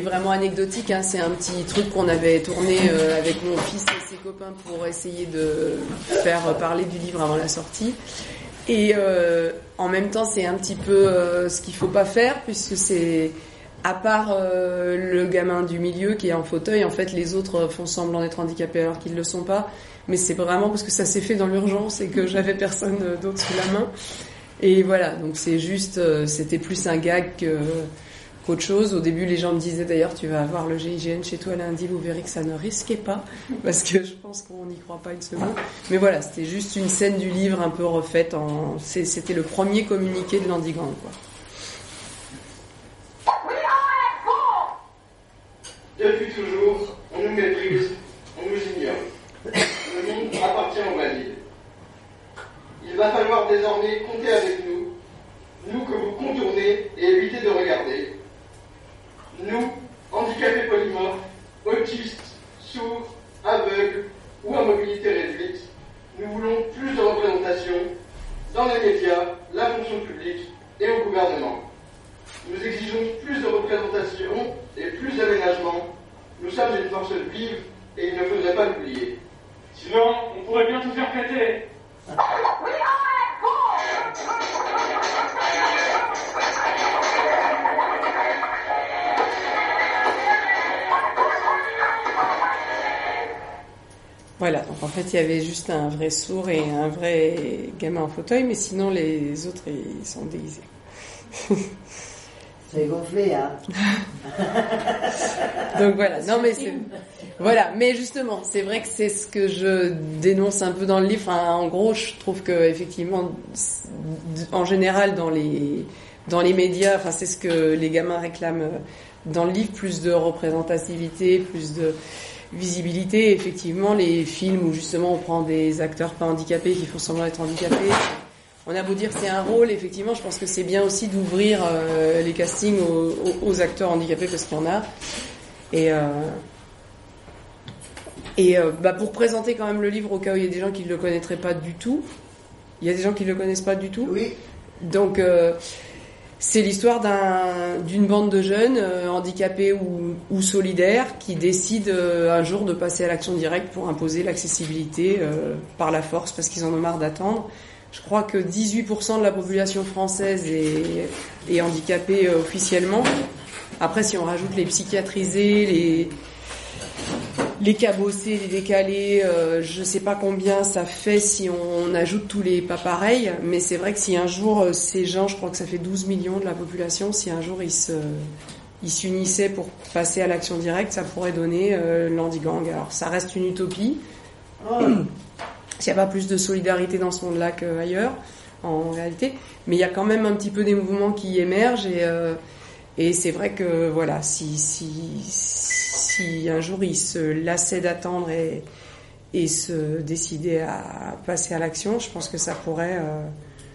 vraiment anecdotique. Hein. C'est un petit truc qu'on avait tourné euh, avec mon fils et ses copains pour essayer de faire parler du livre avant la sortie. Et euh, en même temps, c'est un petit peu euh, ce qu'il faut pas faire, puisque c'est à part le gamin du milieu qui est en fauteuil, en fait, les autres font semblant d'être handicapés alors qu'ils ne le sont pas. Mais c'est vraiment parce que ça s'est fait dans l'urgence et que j'avais personne d'autre sous la main. Et voilà, donc c'est juste, c'était plus un gag qu'autre chose. Au début, les gens me disaient d'ailleurs, tu vas avoir le GIGN chez toi lundi, vous verrez que ça ne risquait pas, parce que je pense qu'on n'y croit pas une seconde. Mais voilà, c'était juste une scène du livre un peu refaite. C'était le premier communiqué de l'Andigang, quoi. Depuis toujours, on nous méprise, on nous ignore. Le monde appartient aux valides. Il va falloir désormais compter avec nous, nous que vous contournez et évitez de regarder. Nous, handicapés polymorphes, autistes, sourds, aveugles ou à mobilité réduite, nous voulons plus de représentation dans les médias, la fonction publique et au gouvernement. Nous exigeons plus de représentation et plus d'aménagement. Nous sommes une force vive et il ne faudrait pas l'oublier. Sinon, on pourrait bien tout faire péter. Voilà, donc en fait il y avait juste un vrai sourd et un vrai gamin en fauteuil, mais sinon les autres ils sont déguisés. C'est gonflé, hein Donc voilà, non mais c'est... Voilà, mais justement, c'est vrai que c'est ce que je dénonce un peu dans le livre. en gros, je trouve que effectivement, en général, dans les dans les médias, enfin, c'est ce que les gamins réclament euh, dans le livre, plus de représentativité, plus de visibilité. Effectivement, les films où justement on prend des acteurs pas handicapés qui font semblant d'être handicapés, on a beau dire c'est un rôle, effectivement, je pense que c'est bien aussi d'ouvrir euh, les castings aux, acteurs handicapés parce qu'il y en a. Et, euh, et euh, bah, pour présenter quand même le livre au cas où il y a des gens qui ne le connaîtraient pas du tout. Il y a des gens qui ne le connaissent pas du tout. Oui. Donc c'est l'histoire d'une bande de jeunes handicapés ou, solidaires qui décident un jour de passer à l'action directe pour imposer l'accessibilité par la force parce qu'ils en ont marre d'attendre. Je crois que 18% de la population française est, handicapée euh, officiellement. Après, si on rajoute les psychiatrisés, les, les cabossés, les décalés, euh, je ne sais pas combien ça fait si on, ajoute tous les pas pareils, mais c'est vrai que si un jour euh, ces gens, je crois que ça fait 12 millions de la population, si un jour ils se ils s'unissaient pour passer à l'action directe, ça pourrait donner l'andigang. Alors ça reste une utopie. Oh. S'il n'y a pas plus de solidarité dans ce monde-là qu'ailleurs, en réalité. Mais il y a quand même un petit peu des mouvements qui émergent et, euh, et c'est vrai que voilà, si, si, si un jour il se lassait d'attendre et, et se décidait à passer à l'action, je pense que ça pourrait euh,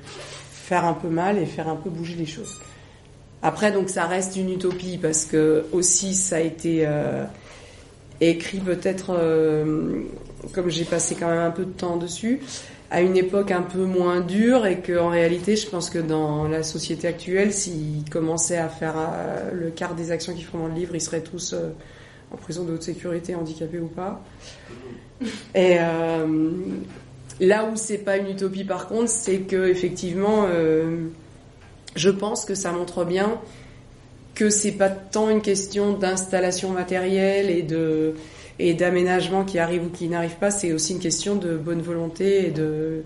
faire un peu mal et faire un peu bouger les choses. Après, donc ça reste une utopie parce que aussi ça a été euh, écrit peut-être comme j'ai passé quand même un peu de temps dessus, à une époque un peu moins dure et qu'en réalité, je pense que dans la société actuelle, s'ils commençaient à faire euh, le quart des actions qu'ils font dans le livre, ils seraient tous euh, en prison de haute sécurité, handicapés ou pas. Et euh, là où c'est pas une utopie par contre, c'est que effectivement, je pense que ça montre bien que c'est pas tant une question d'installation matérielle et de et d'aménagement qui arrive ou qui n'arrive pas, c'est aussi une question de bonne volonté et de,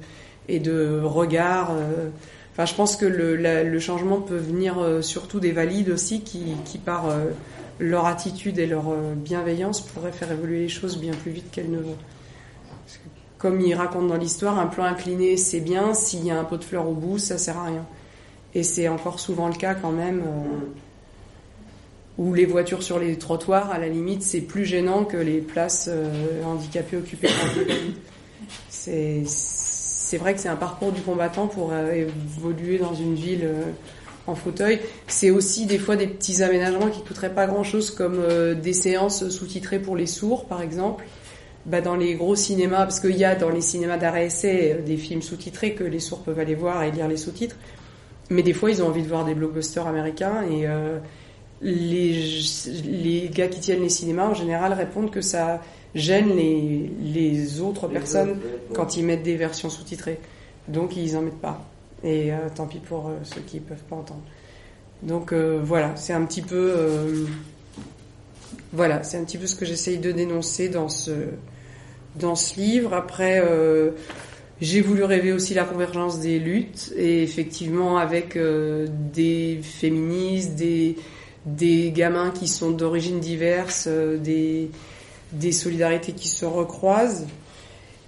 et de regard. Euh. Enfin, je pense que le, le changement peut venir euh, surtout des valides aussi qui, qui par euh, leur attitude et leur bienveillance pourraient faire évoluer les choses bien plus vite qu'elles ne vont. comme il raconte dans l'histoire, un plan incliné c'est bien, s'il y a un pot de fleurs au bout, ça sert à rien. Et c'est encore souvent le cas quand même ou les voitures sur les trottoirs, à la limite, c'est plus gênant que les places euh, handicapées occupées par valides. C'est c'est vrai que c'est un parcours du combattant pour euh, évoluer dans une ville euh, en fauteuil. C'est aussi des fois des petits aménagements qui coûteraient pas grand-chose, comme des séances sous-titrées pour les sourds, par exemple. Bah, dans les gros cinémas, parce qu'il y a dans les cinémas d'arrêt essai des films sous-titrés que les sourds peuvent aller voir et lire les sous-titres. Mais des fois, ils ont envie de voir des blockbusters américains et les, les gars qui tiennent les cinémas en général répondent que ça gêne les, les autres personnes quand ils mettent des versions sous-titrées. Donc ils en mettent pas. Et euh, tant pis pour euh, ceux qui peuvent pas entendre. Donc euh, voilà, c'est un petit peu voilà, c'est un petit peu ce que j'essaye de dénoncer dans ce dans ce livre. Après j'ai voulu rêver aussi la convergence des luttes et effectivement avec des féministes, des des gamins qui sont d'origines diverses, des des solidarités qui se recroisent.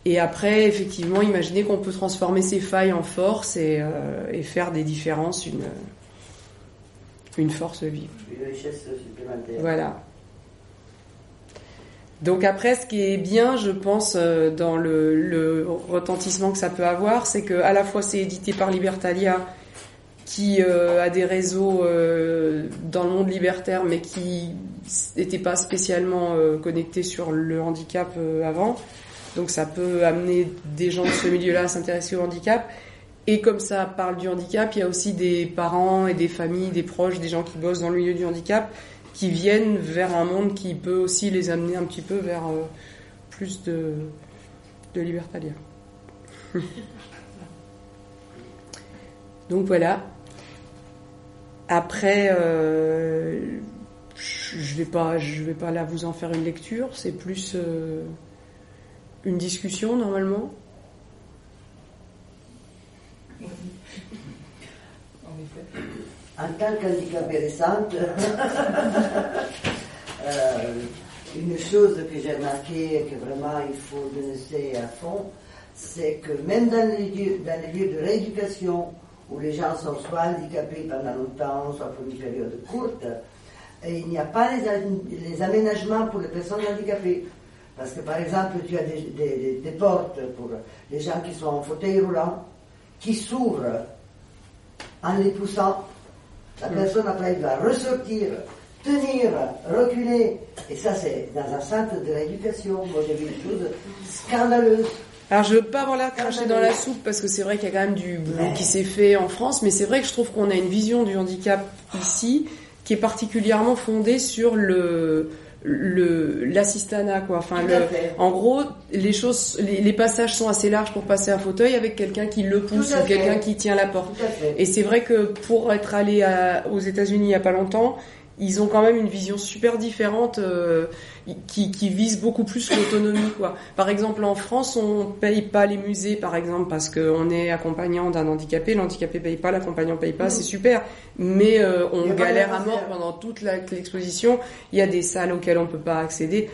Et après, effectivement, imaginer qu'on peut transformer ces failles en force et, euh, et faire des différences une, une force vive. Une richesse supplémentaire. Voilà. Donc après, ce qui est bien, je pense, euh, dans le, le retentissement que ça peut avoir, c'est que à la fois c'est édité par Libertalia, qui euh, a des réseaux euh, dans le monde libertaire, mais qui n'étaient pas spécialement euh, connectés sur le handicap avant. Donc ça peut amener des gens de ce milieu-là à s'intéresser au handicap. Et comme ça parle du handicap, il y a aussi des parents et des familles, des proches, des gens qui bossent dans le milieu du handicap, qui viennent vers un monde qui peut aussi les amener un petit peu vers plus de, de. Donc voilà, après, euh, je vais pas, je vais pas là vous en faire une lecture. C'est plus euh, une discussion normalement. En tant qu'handicapée récente, euh, une chose que j'ai remarqué et que vraiment il faut dénoncer à fond, c'est que même dans les lieux de rééducation où les gens sont soit handicapés pendant longtemps, soit pour une période courte, et il n'y a pas les, aménagements pour les personnes handicapées. Parce que par exemple, tu as des, portes pour les gens qui sont en fauteuil roulant, qui s'ouvrent en les poussant. La mm. personne après doit ressortir, tenir, reculer. Et ça, c'est dans un centre de rééducation. Moi, j'ai vu des choses scandaleuses. Alors je veux pas avoir l'air craché dans la soupe parce que c'est vrai qu'il y a quand même du boulot qui s'est fait en France, mais c'est vrai que je trouve qu'on a une vision du handicap ici qui est particulièrement fondée sur le le l'assistanat quoi. Enfin le, en gros les choses les, passages sont assez larges pour passer un fauteuil avec quelqu'un qui le pousse ou quelqu'un qui tient la porte. Et c'est vrai que pour être allé aux États-Unis il y a pas longtemps ils ont quand même une vision super différente euh, qui, qui, vise beaucoup plus l'autonomie quoi. Par exemple en France on paye pas les musées par exemple parce qu'on est accompagnant d'un handicapé, l'handicapé paye pas, l'accompagnant paye pas, c'est super, mais euh, on galère à mort pendant toute l'exposition. Il y a des salles auxquelles on peut pas accéder.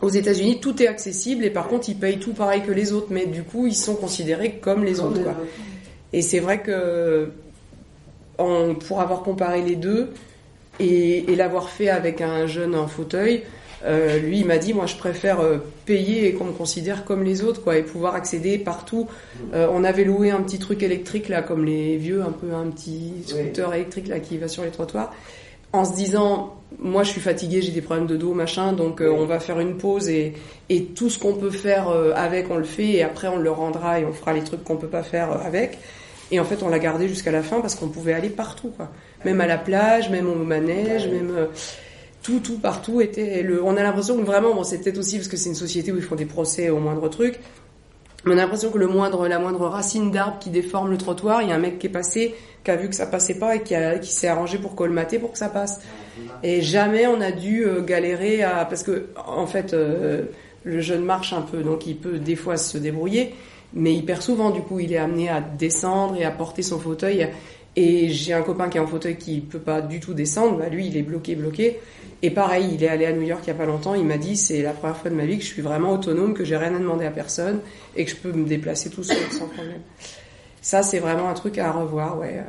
Aux États-Unis, tout est accessible et par contre, ils payent tout pareil que les autres, mais du coup, ils sont considérés comme les autres. Quoi. Et c'est vrai que, on, pour avoir comparé les deux, et, l'avoir fait avec un jeune en fauteuil, euh, lui, il m'a dit, moi, je préfère euh, payer et qu'on me considère comme les autres, quoi, et pouvoir accéder partout. Euh, on avait loué un petit truc électrique là, comme les vieux, un peu un petit scooter électrique là qui va sur les trottoirs, en se disant, moi, je suis fatigué, j'ai des problèmes de dos, machin, donc on va faire une pause et, et tout ce qu'on peut faire avec, on le fait, et après on le rendra et on fera les trucs qu'on peut pas faire avec. Et en fait, on l'a gardé jusqu'à la fin parce qu'on pouvait aller partout, quoi même à la plage, même au manège, même euh, tout, tout partout était. Le, on a l'impression que vraiment, bon, c'est peut-être aussi parce que c'est une société où ils font des procès au moindre truc. Mais on a l'impression que le moindre, la moindre racine d'arbre qui déforme le trottoir, il y a un mec qui est passé, qui a vu que ça passait pas et qui, a, qui s'est arrangé pour colmater pour que ça passe. Et jamais on a dû euh, galérer à, parce que en fait, euh, le jeune marche un peu, donc il peut des fois se débrouiller, mais hyper souvent, du coup, il est amené à descendre et à porter son fauteuil. Et j'ai un copain qui est en fauteuil qui peut pas du tout descendre. Bah, lui, il est bloqué, bloqué. Et pareil, il est allé à New York il y a pas longtemps. Il m'a dit c'est la première fois de ma vie que je suis vraiment autonome, que j'ai rien à demander à personne et que je peux me déplacer tout seul sans problème. Ça, c'est vraiment un truc à revoir, ouais.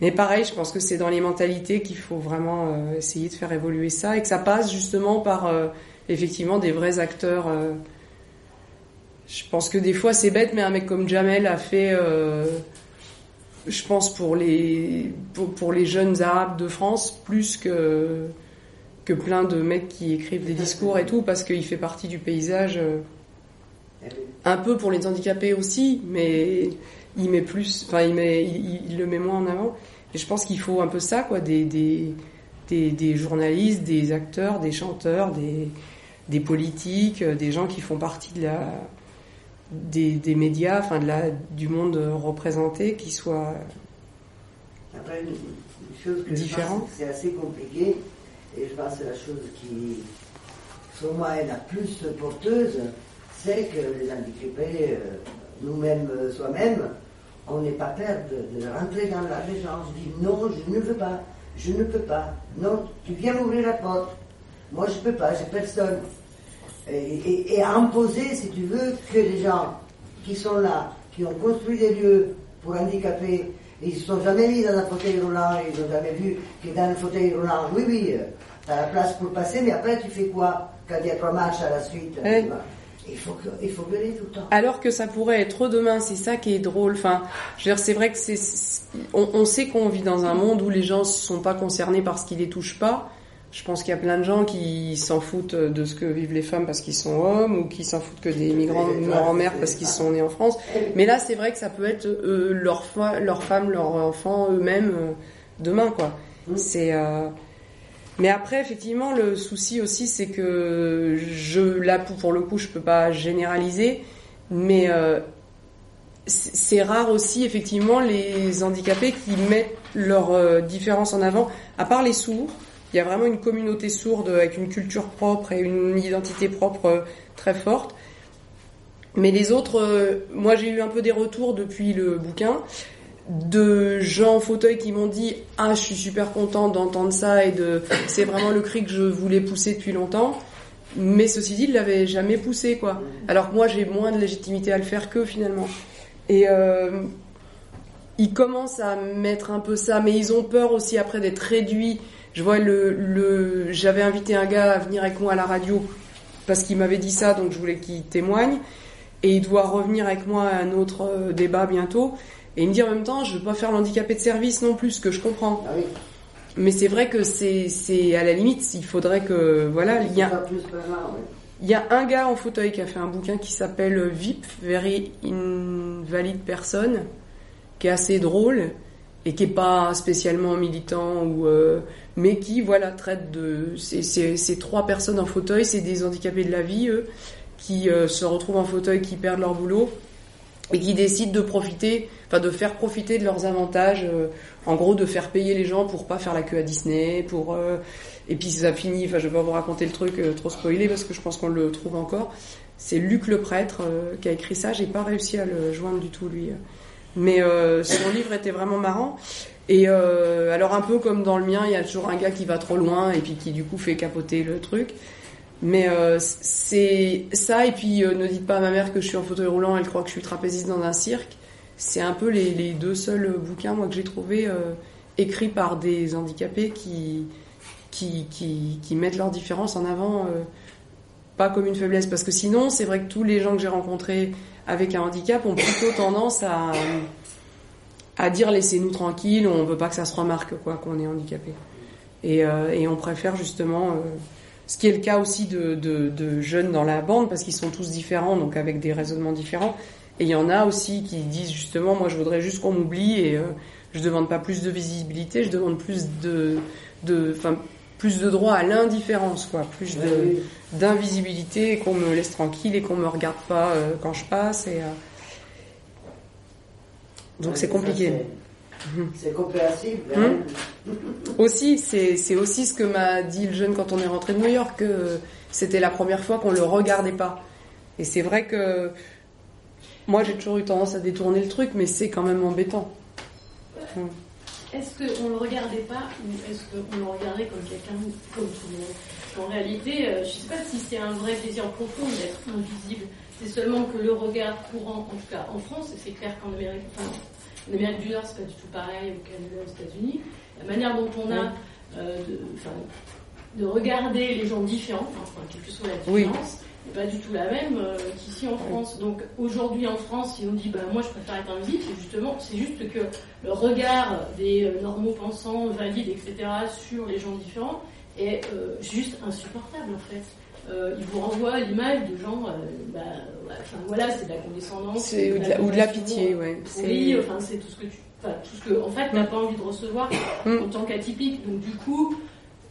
Mais pareil, je pense que c'est dans les mentalités qu'il faut vraiment euh, essayer de faire évoluer ça et que ça passe justement par euh, effectivement des vrais acteurs. euh. je pense que des fois c'est bête, mais un mec comme Jamel a fait, euh, je pense pour les pour, les jeunes arabes de France plus que que plein de mecs qui écrivent des discours et tout parce qu'il fait partie du paysage. euh, un peu pour les handicapés aussi, mais il met plus, enfin il, met, il, il le met moins en avant. Et je pense qu'il faut un peu ça, quoi, des, des, des, des journalistes, des acteurs, des chanteurs, des, des politiques, euh, des gens qui font partie de la, des, des médias, enfin de la, du monde représenté, qui soient Après, une, une chose que Différent. c'est assez compliqué, et je pense que la chose qui, selon moi, est la plus porteuse, c'est que les handicapés, euh, nous-mêmes, euh, soi-même, on n'est pas peur de, de rentrer dans la régence, dire non, je ne veux pas, je ne peux pas, non, tu viens m'ouvrir la porte, moi je ne peux pas, j'ai personne. Et, et- imposer, si tu veux, que les gens qui sont là, qui ont construit des lieux pour handicapés, ils ne se sont jamais mis dans un fauteuil roulant, ils n'ont jamais vu que dans un fauteuil roulant, oui, oui, tu as la place pour passer, mais après tu fais quoi quand il y a trois marches à la suite Ouais. tu vois Il faut, que, il faut gueuler tout le temps. Alors que ça pourrait être demain, c'est ça qui est drôle. Enfin, je veux dire, c'est vrai que c'est, c'est- on, on sait qu'on vit dans un monde où les gens ne sont pas concernés par ce qui les touche pas. Je pense qu'il y a plein de gens qui s'en foutent de ce que vivent les femmes parce qu'ils sont hommes ou qui s'en foutent que des migrants morts en mer parce qu'ils sont nés en France. Mais là, c'est vrai que ça peut être euh, leur, fa- leur femme, leur enfant eux-mêmes euh, demain, quoi. Mm. C'est. euh, Mais après, effectivement, le souci aussi, c'est que je, là, pour le coup, je peux pas généraliser, mais euh, c'est rare aussi, effectivement, les handicapés qui mettent leurs différences en avant, à part les sourds. Il y a vraiment une communauté sourde avec une culture propre et une identité propre euh, très forte. Mais les autres, euh, moi j'ai eu un peu des retours depuis le bouquin de gens en fauteuil qui m'ont dit ah je suis super content d'entendre ça et de c'est vraiment le cri que je voulais pousser depuis longtemps mais ceci dit ils l'avaient jamais poussé quoi. Alors que moi j'ai moins de légitimité à le faire qu'eux finalement. Et euh, ils commencent à mettre un peu ça mais ils ont peur aussi après d'être réduits je vois le, le j'avais invité un gars à venir avec moi à la radio parce qu'il m'avait dit ça donc je voulais qu'il témoigne. Et il doit revenir avec moi à un autre euh, débat bientôt. Et il me dit en même temps, je veux pas faire l'handicapé de service non plus, ce que je comprends. Ah oui, Mais c'est vrai que c'est, à la limite, il faudrait que, voilà, il y a, il y a un gars en fauteuil qui a fait un bouquin qui s'appelle VIP, Very Invalid Person, qui est assez drôle et qui est pas spécialement militant ou, euh, mais qui, voilà, traite de, c'est trois personnes en fauteuil, c'est des handicapés de la vie, eux, qui euh, se retrouvent en fauteuil, qui perdent leur boulot et qui décident de profiter, enfin de faire profiter de leurs avantages, euh, en gros de faire payer les gens pour pas faire la queue à Disney, pour euh, et puis ça finit, enfin je vais pas vous raconter le truc euh, trop spoilé parce que je pense qu'on le trouve encore. C'est Luc le prêtre euh, qui a écrit ça, j'ai pas réussi à le joindre du tout lui, mais euh, son livre était vraiment marrant. Et euh, alors un peu comme dans le mien, il y a toujours un gars qui va trop loin et puis qui du coup fait capoter le truc. Mais euh, c'est ça, et puis euh, ne dites pas à ma mère que je suis en fauteuil roulant, elle croit que je suis trapéziste dans un cirque. C'est un peu les, deux seuls bouquins moi que j'ai trouvé écrits par des handicapés qui qui, qui mettent leurs différences en avant, pas comme une faiblesse, parce que sinon c'est vrai que tous les gens que j'ai rencontrés avec un handicap ont plutôt tendance à à dire laissez-nous tranquilles, on veut pas que ça se remarque quoi qu'on est handicapé. Et, euh, et on préfère justement, euh, ce qui est le cas aussi de, de, de jeunes dans la bande, parce qu'ils sont tous différents, donc avec des raisonnements différents. Et il y en a aussi qui disent justement, moi je voudrais juste qu'on m'oublie et euh, je demande pas plus de visibilité, je demande plus de, de, enfin, plus de droit à l'indifférence, quoi, plus d'invisibilité, et qu'on me laisse tranquille et qu'on me regarde pas euh, quand je passe. Et, euh, donc oui. c'est compliqué. c'est- C'est compréhensible. Hein. Aussi, c'est c'est aussi ce que m'a dit le jeune quand on est rentré de New York, que c'était la première fois qu'on le regardait pas. Et c'est vrai que moi j'ai toujours eu tendance à détourner le truc, mais c'est quand même embêtant. Est-ce qu'on le regardait pas ou est-ce qu'on le regardait comme quelqu'un comme tout le monde? En réalité, euh, je ne sais pas si c'est un vrai désir profond d'être invisible. C'est seulement que le regard courant, en tout cas en France, et c'est clair qu'en Amérique, enfin, En Amérique du Nord, c'est pas du tout pareil au Canada, aux États-Unis. La manière dont on a euh, de, regarder les gens différents, enfin, quelle que soit la différence, n'est pas du tout la même euh, qu'ici en France. Donc aujourd'hui en France, si on dit bah moi je préfère être invisible, c'est justement c'est juste que le regard des euh, normaux pensants, valides, etc. sur les gens différents est euh, juste insupportable en fait. Il vous renvoie l'image de gens, bah, enfin voilà, c'est de la condescendance, ou, de la, ou de la pitié, ouais. Oui, enfin c'est tout ce que tu, enfin tout ce que en fait t'as pas envie de recevoir mm. en tant qu'atypique. Donc du coup,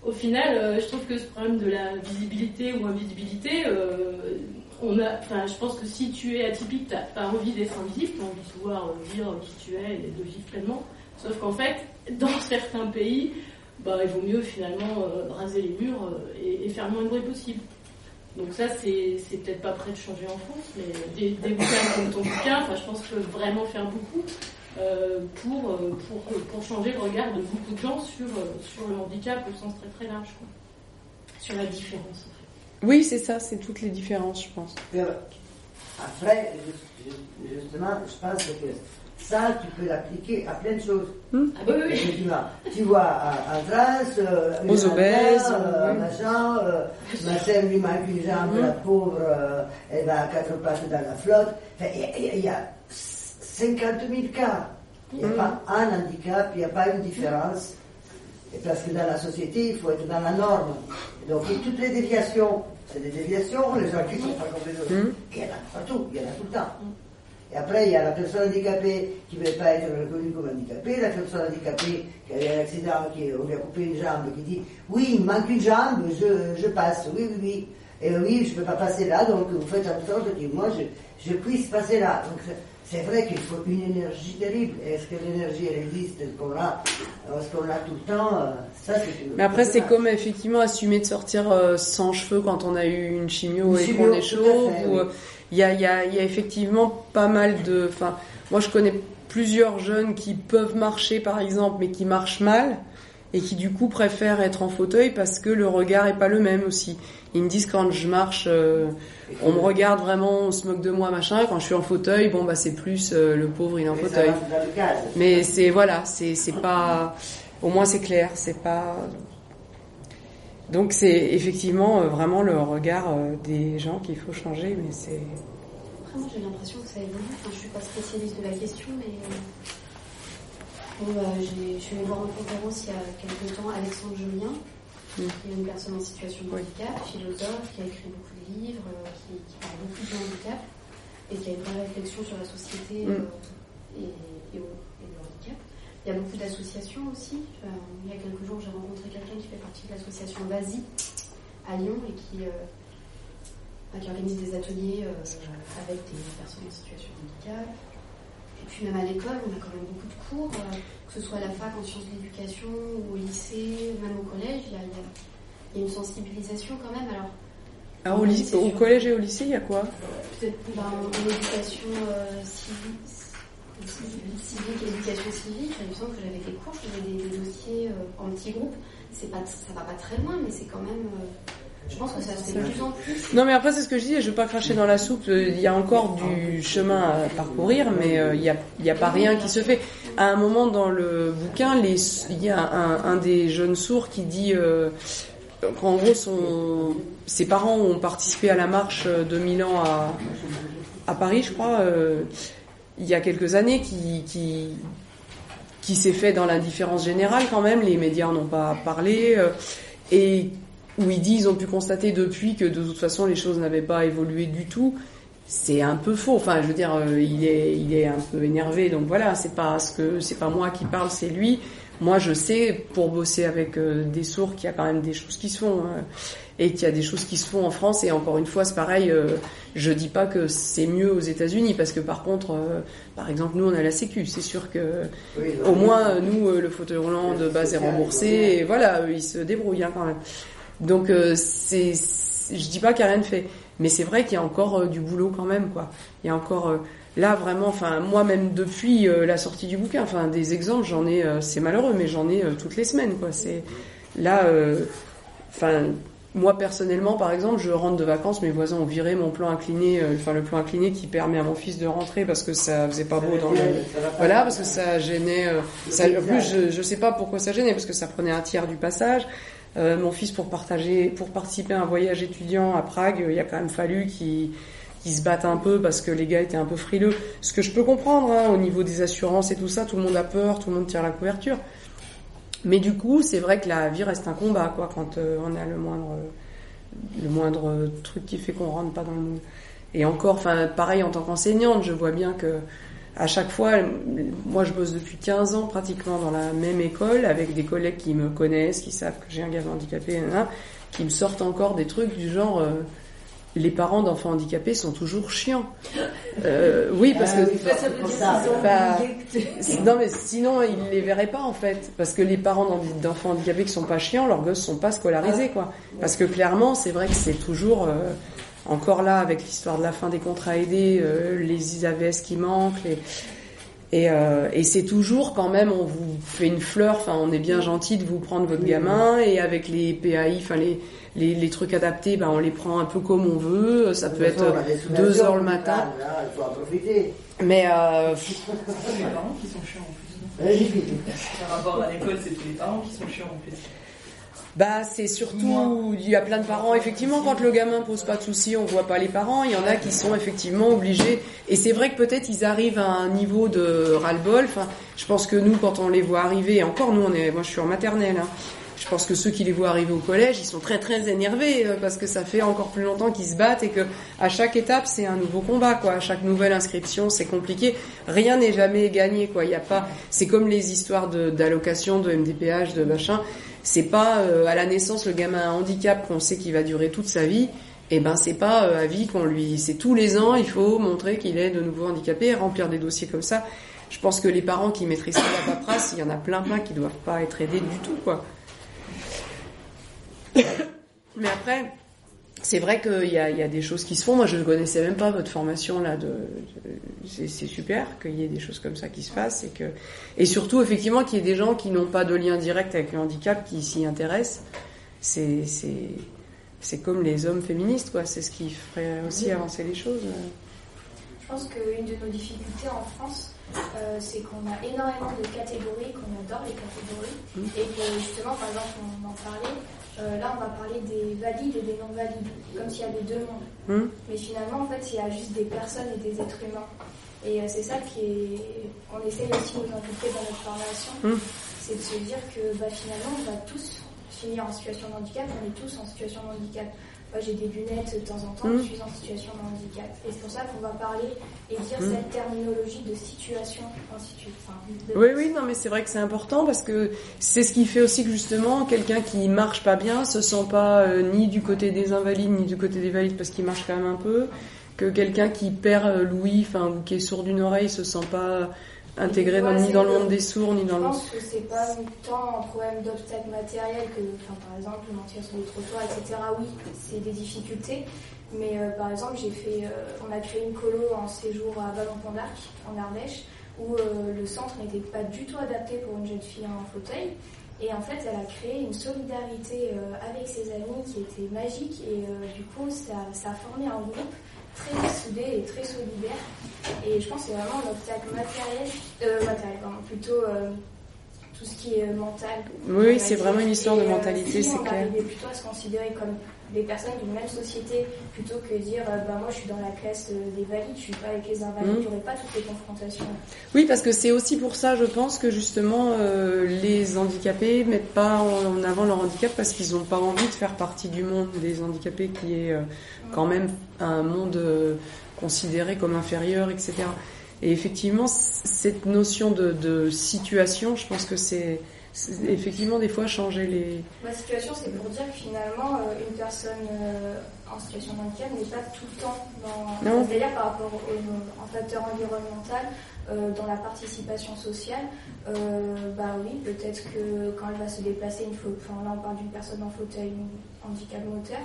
au final, euh, je trouve que ce problème de la visibilité ou invisibilité, euh, on a, je pense que si tu es atypique, t'as pas envie d'être invisible, t'as envie de pouvoir dire qui tu es et de vivre pleinement. Sauf qu'en fait, dans certains pays, bah, il vaut mieux finalement euh, raser les murs et, faire le moins de bruit possible. Donc ça, c'est, peut-être pas prêt de changer en France, mais des, des bouquins comme ton bouquin, enfin, je pense que vraiment faire beaucoup. Euh, pour, euh, pour, pour, changer le regard de beaucoup de gens sur, euh, sur le handicap au sens très très large, quoi. sur la différence. Oui, c'est ça, c'est toutes les différences, je pense. Après, justement, je pense que ça, tu peux l'appliquer à plein de choses. Hmm. Ah oui, oui. Tu vois, tu vois en France, euh, aux obèses, euh, machin, euh, ma sœur lui manque une jambe, la pauvre, elle va à quatre pattes dans la flotte. Il y, a 50 000 cas. Il n'y a pas un handicap, il n'y a pas une différence. Et parce que dans la société, il faut être dans la norme. Donc toutes les déviations, c'est des déviations, les gens qui ne sont pas comme les autres. Il y en a partout, il y en a tout le temps. Et après, il y a la personne handicapée qui ne veut pas être reconnue comme handicapée, la personne handicapée qui a eu un accident, qui on lui a coupé une jambe, qui dit Oui, il manque une jambe, je, je passe, oui, oui, oui. Et oui, je ne peux pas passer là, donc vous faites en sorte que moi, je, je puisse passer là. Donc, c'est vrai qu'il faut une énergie terrible. Est-ce que l'énergie, elle existe Est-ce qu'on l'a Est-ce qu'on l'a tout le temps Ça, c'est Mais après, c'est comme effectivement assumer de sortir euh, sans cheveux quand on a eu une chimio et qu'on est chaud. Euh, il y, a, y, a, y a effectivement pas mal de. Enfin, moi, je connais plusieurs jeunes qui peuvent marcher, par exemple, mais qui marchent mal et qui du coup préfèrent être en fauteuil parce que le regard est pas le même aussi. Ils me disent quand je marche, euh, on me regarde vraiment, on se moque de moi, machin. Quand je suis en fauteuil, bon bah c'est plus euh, le pauvre il est en fauteuil. Mais c'est voilà, c'est c'est pas, au moins c'est clair, c'est pas. Donc c'est effectivement euh, vraiment le regard des gens qu'il faut changer, mais c'est. Après moi j'ai l'impression que ça évolue. Enfin, je suis pas spécialiste de la question, mais bon, bah, je suis allée voir en conférence il y a quelques temps Alexandre Julien qui est une personne en situation de handicap, philosophe, qui a écrit beaucoup de livres, euh, qui, parle beaucoup de handicap et qui a une vraie réflexion sur la société mm. euh, et, handicap. Il y a beaucoup d'associations aussi. il y a quelques jours, j'ai rencontré quelqu'un qui fait partie de l'association VASI à Lyon et qui, euh, bah, qui organise des ateliers avec des personnes en situation de handicap. Et puis même à l'école, on a quand même beaucoup de cours, euh, que ce soit à la fac en sciences de l'éducation ou au lycée, même au collège, il y a, une sensibilisation quand même. Alors, ah, au, lycée, au collège et au lycée, il y a quoi? Peut-être ben, en éducation euh, civique, civique, éducation civique, il me semble que j'avais des cours, j'avais des, des, dossiers euh, en petits groupes. C'est pas, ça va pas très loin, mais c'est quand même je pense que ça se fait de plus en plus. Non, mais après, c'est ce que je dis, je veux pas cracher dans la soupe. Il y a encore du chemin à parcourir, mais euh, il n'y a, y a pas rien qui se fait. À un moment dans le bouquin, il y a un, des jeunes sourds qui dit euh, qu'en gros, son, ses parents ont participé à la marche de Milan à, à Paris, je crois, euh, il y a quelques années, qui, qui, qui s'est fait dans l'indifférence générale quand même. Les médias n'ont pas parlé. et où il dit ils ont pu constater depuis que de toute façon les choses n'avaient pas évolué du tout. C'est un peu faux. Enfin, je veux dire, euh, il est, il est un peu énervé. Donc voilà, c'est pas ce que, c'est pas moi qui parle, c'est lui. Moi, je sais pour bosser avec euh, des sourds qu'il y a quand même des choses qui se font hein, et qu'il y a des choses qui se font en France. Et encore une fois, c'est pareil. Euh, je dis pas que c'est mieux aux États-Unis parce que par contre, par exemple, nous on a la Sécu. C'est sûr que au moins nous, le fauteuil roulant de base est remboursé. Et voilà, ils se débrouillent hein, quand même. Donc euh, c'est, je dis pas qu'il n'y a rien de fait, mais c'est vrai qu'il y a encore euh, du boulot quand même, quoi. Il y a encore euh, là vraiment, enfin moi-même depuis la sortie du bouquin, enfin des exemples, j'en ai, c'est malheureux, mais j'en ai toutes les semaines, quoi. C'est là, enfin moi personnellement, par exemple, je rentre de vacances, mes voisins ont viré mon plan incliné, euh, enfin le plan incliné qui permet à mon fils de rentrer parce que ça faisait pas beau dans le, voilà, parce que ça gênait. euh, ça, en plus, je, je sais pas pourquoi ça gênait parce que ça prenait un tiers du passage. Euh, mon fils pour partager, pour participer à un voyage étudiant à Prague, il a quand même fallu qu'il qu'il se batte un peu parce que les gars étaient un peu frileux. Ce que je peux comprendre hein, au niveau des assurances et tout ça, tout le monde a peur, tout le monde tire la couverture. Mais du coup, c'est vrai que la vie reste un combat, quoi, quand euh, on a le moindre, le moindre truc qui fait qu'on rentre pas dans le moule. Et encore, enfin, pareil en tant qu'enseignante, je vois bien que à chaque fois, moi je bosse depuis 15 ans pratiquement dans la même école avec des collègues qui me connaissent, qui savent que j'ai un gamin handicapé, qui me sortent encore des trucs du genre. euh, les parents d'enfants handicapés sont toujours chiants. Euh, oui, parce Ah que t'es- non mais sinon ils les verraient pas en fait. Parce que les parents d'en- d'enfants handicapés qui sont pas chiants leurs gosses sont pas scolarisés quoi. Parce que clairement c'est vrai que c'est toujours euh, encore là avec l'histoire de la fin des contrats aidés euh, les AVS qui manquent les et, euh, et c'est toujours quand même on vous fait une fleur enfin on est bien gentil de vous prendre votre gamin et avec les PAI enfin les, les les trucs adaptés ben on les prend un peu comme on veut ça peut être deux heures le matin Là, il faut en profiter. mais euh, C'est les parents qui sont chiants en plus. Par rapport à l'école, c'est tous les parents qui sont chiants en plus. Bah, c'est surtout, il y a plein de parents, effectivement, quand le gamin pose pas de soucis, on voit pas les parents, il y en a qui sont effectivement obligés, et c'est vrai que peut-être ils arrivent à un niveau de ras-le-bol, enfin, je pense que nous, quand on les voit arriver, et encore nous, on est, moi je suis en maternelle, hein, je pense que ceux qui les voient arriver au collège, ils sont très très énervés, euh, parce que ça fait encore plus longtemps qu'ils se battent, et que à chaque étape, c'est un nouveau combat, quoi, à chaque nouvelle inscription, c'est compliqué, rien n'est jamais gagné, quoi, il y a pas, c'est comme les histoires de- d'allocation, de, MDPH, de machin, c'est pas euh, à la naissance le gamin a un handicap qu'on sait qu'il va durer toute sa vie. Et ben c'est pas euh, à vie qu'on lui, c'est tous les ans il faut montrer qu'il est de nouveau handicapé, remplir des dossiers comme ça. Je pense que les parents qui maîtrisent pas la paperasse, il y en a plein plein qui doivent pas être aidés du tout quoi. Mais après, c'est vrai qu'il y a, il y a des choses qui se font. Moi, je ne connaissais même pas votre formation là. De, de- c'est, super qu'il y ait des choses comme ça qui se fassent et que, et surtout effectivement qu'il y ait des gens qui n'ont pas de lien direct avec le handicap qui s'y intéressent. C'est, comme les hommes féministes, quoi. C'est ce qui ferait aussi avancer les choses. Je pense qu'une de nos difficultés en France, euh, c'est qu'on a énormément de catégories, qu'on adore les catégories, Mm. et que justement, par exemple, on en parlait, euh, là on va parler des valides et des non-valides, comme s'il y avait deux mondes. Hum Mais finalement, en fait, il y a juste des personnes et des êtres humains. Et euh, c'est ça qui est, qu'on essaye aussi de nous inculquer dans notre formation, Mm. c'est de se dire que bah, finalement, on va tous finir en situation de handicap, on est tous en situation de handicap. Moi, j'ai des lunettes de temps en temps, je suis en situation de handicap. Et c'est pour ça qu'on va parler et dire Mm. cette terminologie de situation, ainsi de suite. Enfin, de- Oui, oui, non, mais c'est vrai que c'est important parce que c'est ce qui fait aussi que justement, quelqu'un qui marche pas bien se sent pas euh, ni du côté des invalides ni du côté des valides parce qu'il marche quand même un peu. Que quelqu'un qui perd euh, l'ouïe, enfin, ou qui est sourd d'une oreille, se sent pas intégré dans- Ouais, ni dans le monde des sourds ni dans Je le. pense que c'est pas tant un problème d'obstacle matériel que, enfin, par exemple, mentir sur les trottoirs, etc. Oui, c'est des difficultés. Mais euh, par exemple, j'ai fait, euh, on a créé une colo en séjour à Vallon-Pont d'Arc, en Ardèche, où euh, le centre n'était pas du tout adapté pour une jeune fille en fauteuil. Et en fait, elle a créé une solidarité avec ses amis qui était magique. Et du coup, ça, ça a formé un groupe très soudé et très solidaire. Et je pense que c'est vraiment un obstacle matériel, euh, matériel pardon, plutôt euh, tout ce qui est mental. Oui, c'est vraiment une histoire de Et, euh, mentalité, si c'est on clair. arrivait plutôt à se considérer comme des personnes d'une même société plutôt que dire euh, bah moi je suis dans la classe euh, des valides, je suis pas avec les invalides, il n'y aurait pas toutes les confrontations. Oui, parce que c'est aussi pour ça, je pense, que justement, euh, les handicapés mettent pas en avant leur handicap parce qu'ils n'ont pas envie de faire partie du monde des handicapés qui est euh, quand même un monde euh, considéré comme inférieur, etc. Et effectivement, cette notion de, de situation, je pense que c'est effectivement des fois changer les... Ma situation c'est pour dire que finalement euh, une personne euh, en situation de handicap n'est pas tout le temps dans Non. c'est-à-dire par rapport au, en facteur environnemental, euh, dans la participation sociale, euh, bah oui, peut-être que quand elle va se déplacer, une fois, enfin là on parle d'une personne en fauteuil handicap moteur,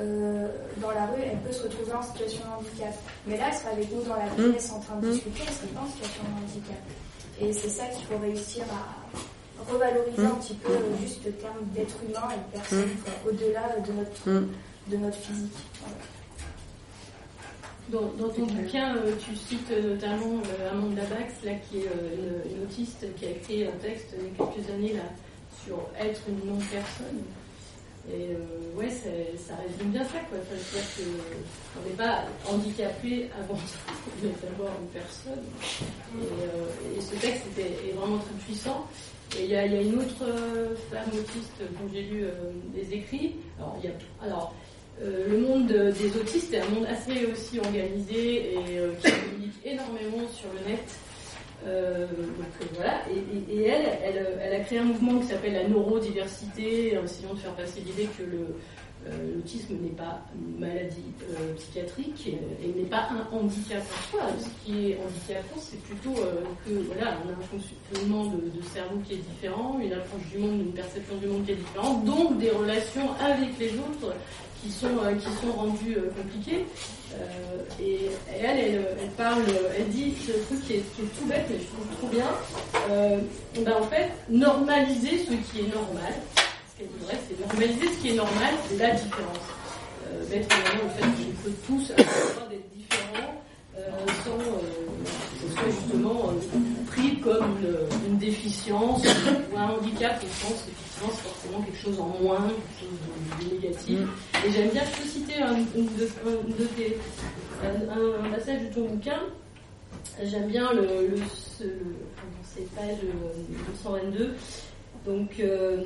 euh, dans la rue, elle peut se retrouver en situation de handicap. Mais là, elle sera avec nous dans la Mm. pièce en train de Mm. discuter, elle serait pas en situation de handicap. Et c'est ça qu'il faut réussir à, revaloriser un petit peu euh, juste le terme d'être humain et de personne, quoi, au-delà de notre, de notre physique. Voilà. Dans, dans ton bouquin, euh, tu cites euh, notamment euh, Amanda Bax, là, qui est euh, une, une autiste, qui a écrit un texte il y a quelques années là, sur être une non-personne. Et euh, ouais, ça résume bien ça, quoi. Enfin, C'est-à-dire qu'on n'est pas handicapé avant d'avoir une personne. Et, euh, et ce texte était, est vraiment très puissant. Et il y a, une autre euh, femme autiste dont j'ai lu euh, des écrits. Alors, euh, le monde de- des autistes est un monde assez aussi organisé et qui communique énormément sur le net. Donc voilà, et, elle, elle a créé un mouvement qui s'appelle la neurodiversité, en essayant de faire passer l'idée que le, euh, l'autisme n'est pas une maladie euh, psychiatrique et, et n'est pas un handicap en soi. Ce qui est handicapant, c'est plutôt euh, que voilà, on a un fonctionnement de, cerveau qui est différent, une approche du monde, une perception du monde qui est différente, donc des relations avec les autres qui sont euh, qui sont rendues euh, compliquées. Euh, et, elle, elle, elle parle, elle dit ce truc qui est, qui est tout bête, mais je trouve trop bien. Euh, ben en fait, normaliser ce qui est normal. Qu'elle c'est normaliser ce qui est normal, c'est la différence. Euh, mettre en avant le fait qu'on peut tous avoir le droit d'être différents euh, sans euh, que ce soit justement euh, pris comme une, une déficience ou un handicap au sens effectivement c'est forcément quelque chose en moins, quelque chose de, de négatif. Et j'aime bien, je peux citer un, une de, un de tes, un, un- un passage de ton bouquin. J'aime bien le, le, ce, enfin, dans ces pages euh, 222. Donc, euh,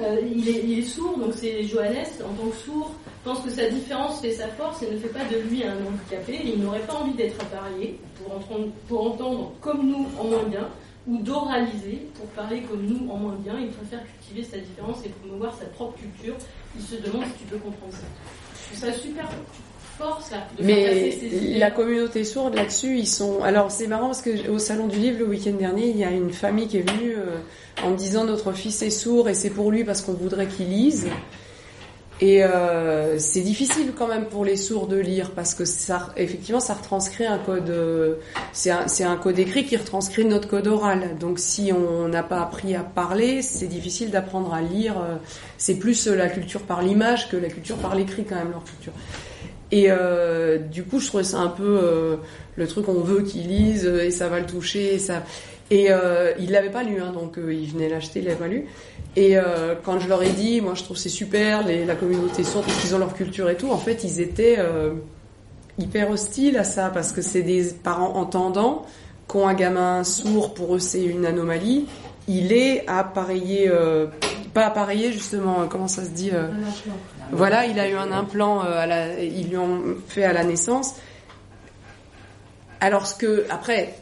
euh, il, est, sourd, donc c'est Johannes, en tant que sourd, pense que sa différence fait sa force et ne fait pas de lui un handicapé. Il n'aurait pas envie d'être appareillé pour entendre, pour entendre comme nous en moins bien, ou d'oraliser pour parler comme nous en moins bien. Il préfère cultiver sa différence et promouvoir sa propre culture. Il se demande si tu peux comprendre ça. Je trouve ça super fort, ça, de faire passer Mais ces la communauté sourde là-dessus, ils sont. Alors c'est marrant parce que au salon du livre le week-end dernier, il y a une famille qui est venue euh, en disant notre fils est sourd et c'est pour lui parce qu'on voudrait qu'il lise. Et euh, c'est difficile quand même pour les sourds de lire parce que ça, effectivement, ça retranscrit un code. euh, c'est un, un code écrit qui retranscrit notre code oral. Donc si on n'a pas appris à parler, c'est difficile d'apprendre à lire. C'est plus la culture par l'image que la culture par l'écrit quand même leur culture. Et euh, du coup, je trouvais ça un peu euh, le truc on veut qu'il lise euh, et ça va le toucher. Et, ça... et euh, pas lu, hein, donc il venait l'acheter, il l'avait pas lu. Et quand je leur ai dit, moi je trouve c'est super, la communauté sourde, parce qu'ils ont leur culture et tout, en fait ils étaient hyper hostiles à ça, parce que c'est des parents entendants qui ont un gamin sourd, pour eux c'est une anomalie. Il est appareillé, pas appareillé justement, comment ça se dit voilà, il a eu un implant, euh, à la, ils lui ont fait à la naissance. Alors ce que, après,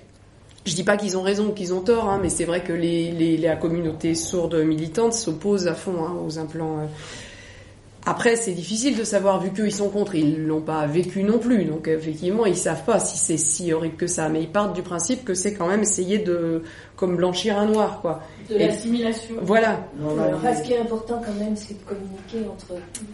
je dis pas qu'ils ont raison ou qu'ils ont tort, hein, mais c'est vrai que les, les- la communauté sourde militante s'oppose à fond hein, aux implants. euh. Après, c'est difficile de savoir vu qu'ils sont contre, ils l'ont pas vécu non plus, donc effectivement, ils savent pas si c'est si horrible que ça, mais ils partent du principe que c'est quand même essayer de comme blanchir un noir, quoi. de l'assimilation. Voilà, Enfin, ce qui est important quand même, c'est de communiquer entre,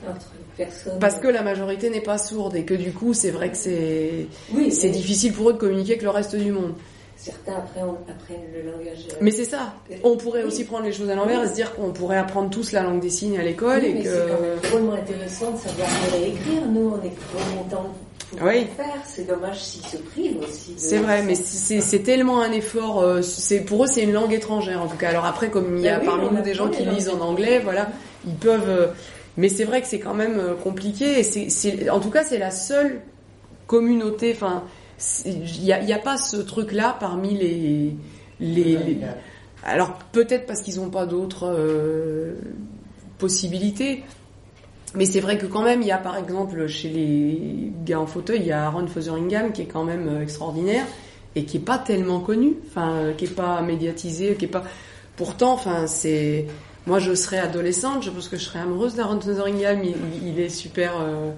entre personnes. parce que la majorité n'est pas sourde et que du coup, c'est vrai que c'est oui, c'est mais difficile pour eux de communiquer avec le reste du monde. Certains on- apprennent le langage. euh, Mais c'est ça. On pourrait aussi prendre les choses à l'envers et se dire qu'on pourrait apprendre tous la langue des signes à l'école oui, et mais que. c'est drôlement intéressant de savoir lire et écrire. Nous, on est trop longtemps pour Oui. le faire. C'est dommage s'ils se privent aussi. C'est vrai, mais c'est tellement un effort. euh, C'est pour eux, c'est une langue étrangère en tout cas. Alors après, comme il y a Ben parmi nous des gens qui lisent en anglais, voilà, ils peuvent. euh, Mais c'est vrai que c'est quand même euh, compliqué. Et c'est, en tout cas, c'est la seule communauté. Enfin, il n'y a, a pas ce truc-là parmi les. les, Alors peut-être parce qu'ils n'ont pas d'autres euh, possibilités. Mais c'est vrai que quand même, il y a par exemple chez les gars en fauteuil, il y a Aaron Fotheringham qui est quand même euh, extraordinaire et qui est pas tellement connu, enfin qui est pas médiatisé, qui est pas. Pourtant, enfin c'est. Moi, je serais adolescente, je pense que je serais amoureuse d'Aaron Fotheringham. Il- il est super. euh,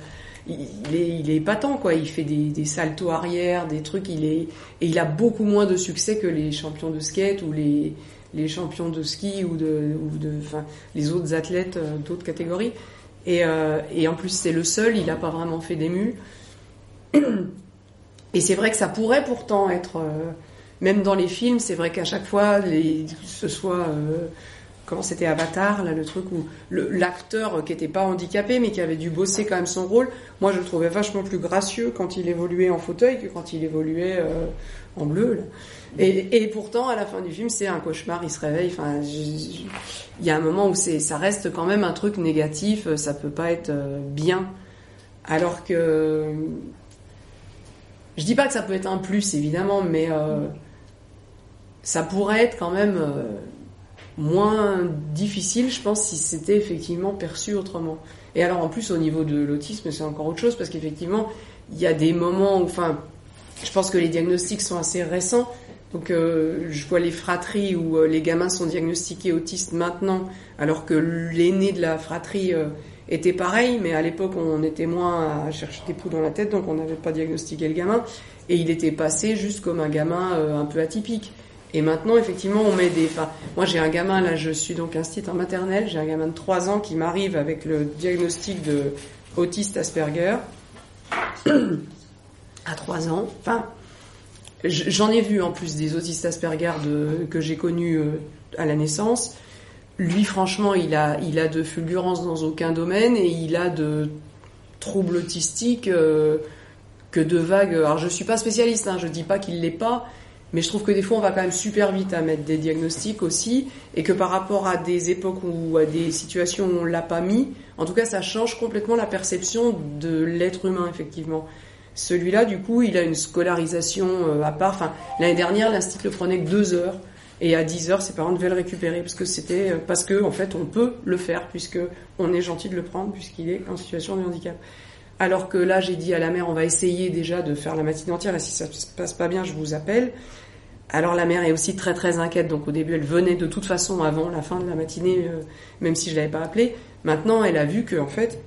il, est, il est quoi. Il fait des, des saltos arrière, des trucs. Il est et il a beaucoup moins de succès que les champions de skate ou les les champions de ski ou de enfin les autres athlètes euh, d'autres catégories. Et, euh, et en plus, c'est le seul, il n'a pas vraiment fait d'émule. Et c'est vrai que ça pourrait pourtant être euh, même dans les films, c'est vrai qu'à chaque fois, les, que ce soit comment c'était Avatar, là, le truc où l'acteur qui était pas handicapé mais qui avait dû bosser quand même son rôle, moi je le trouvais vachement plus gracieux quand il évoluait en fauteuil que quand il évoluait euh, en bleu. Et, et pourtant, à la fin du film, c'est un cauchemar, il se réveille. Enfin, il y a un moment où ça reste quand même un truc négatif, euh, ça peut pas être euh, bien. Alors que je dis pas que ça peut être un plus, évidemment, mais ça pourrait être quand même moins difficile, je pense, si c'était effectivement perçu autrement. Et alors, en plus, au niveau de l'autisme, c'est encore autre chose, parce qu'effectivement, il y a des moments où, enfin, je pense que les diagnostics sont assez récents. Donc, euh, je vois les fratries où euh, les gamins sont diagnostiqués autistes maintenant, alors que l'aîné de la fratrie euh, était pareil, mais à l'époque, on était moins à chercher des poux dans la tête, donc on n'avait pas diagnostiqué le gamin. Et il était passé juste comme un gamin un peu atypique. Et maintenant, effectivement, on met des. Enfin, moi, j'ai un gamin, là, je suis donc instituteur maternel, j'ai un gamin de 3 ans qui m'arrive avec le diagnostic de Asperger. à 3 ans. Enfin, j'en ai vu en plus des autistes Asperger que j'ai connus euh, à la naissance. Lui, franchement, il a, il a de fulgurance dans aucun domaine et il a de troubles autistiques euh, que de vagues. Alors, je suis pas spécialiste, hein, je dis pas qu'il l'est pas, mais je trouve que des fois, on va quand même super vite à mettre des diagnostics aussi, et que par rapport à des époques ou à des situations où on l'a pas mis, en tout cas, ça change complètement la perception de l'être humain, effectivement. Celui-là, du coup, il a une scolarisation euh, à part. Enfin, l'année dernière, l'institut le prenait que deux heures. Et à 10 heures, ses parents devaient le récupérer parce que c'était euh, parce que en fait, on peut le faire puisque on est gentil de le prendre puisqu'il est en situation de handicap. Alors que là, j'ai dit à la mère, on va essayer déjà de faire la matinée entière et si ça se passe pas bien, je vous appelle. Alors la mère est aussi très très inquiète, donc au début elle venait de toute façon avant la fin de la matinée, euh, même si je l'avais pas appelée. Maintenant elle a vu que en fait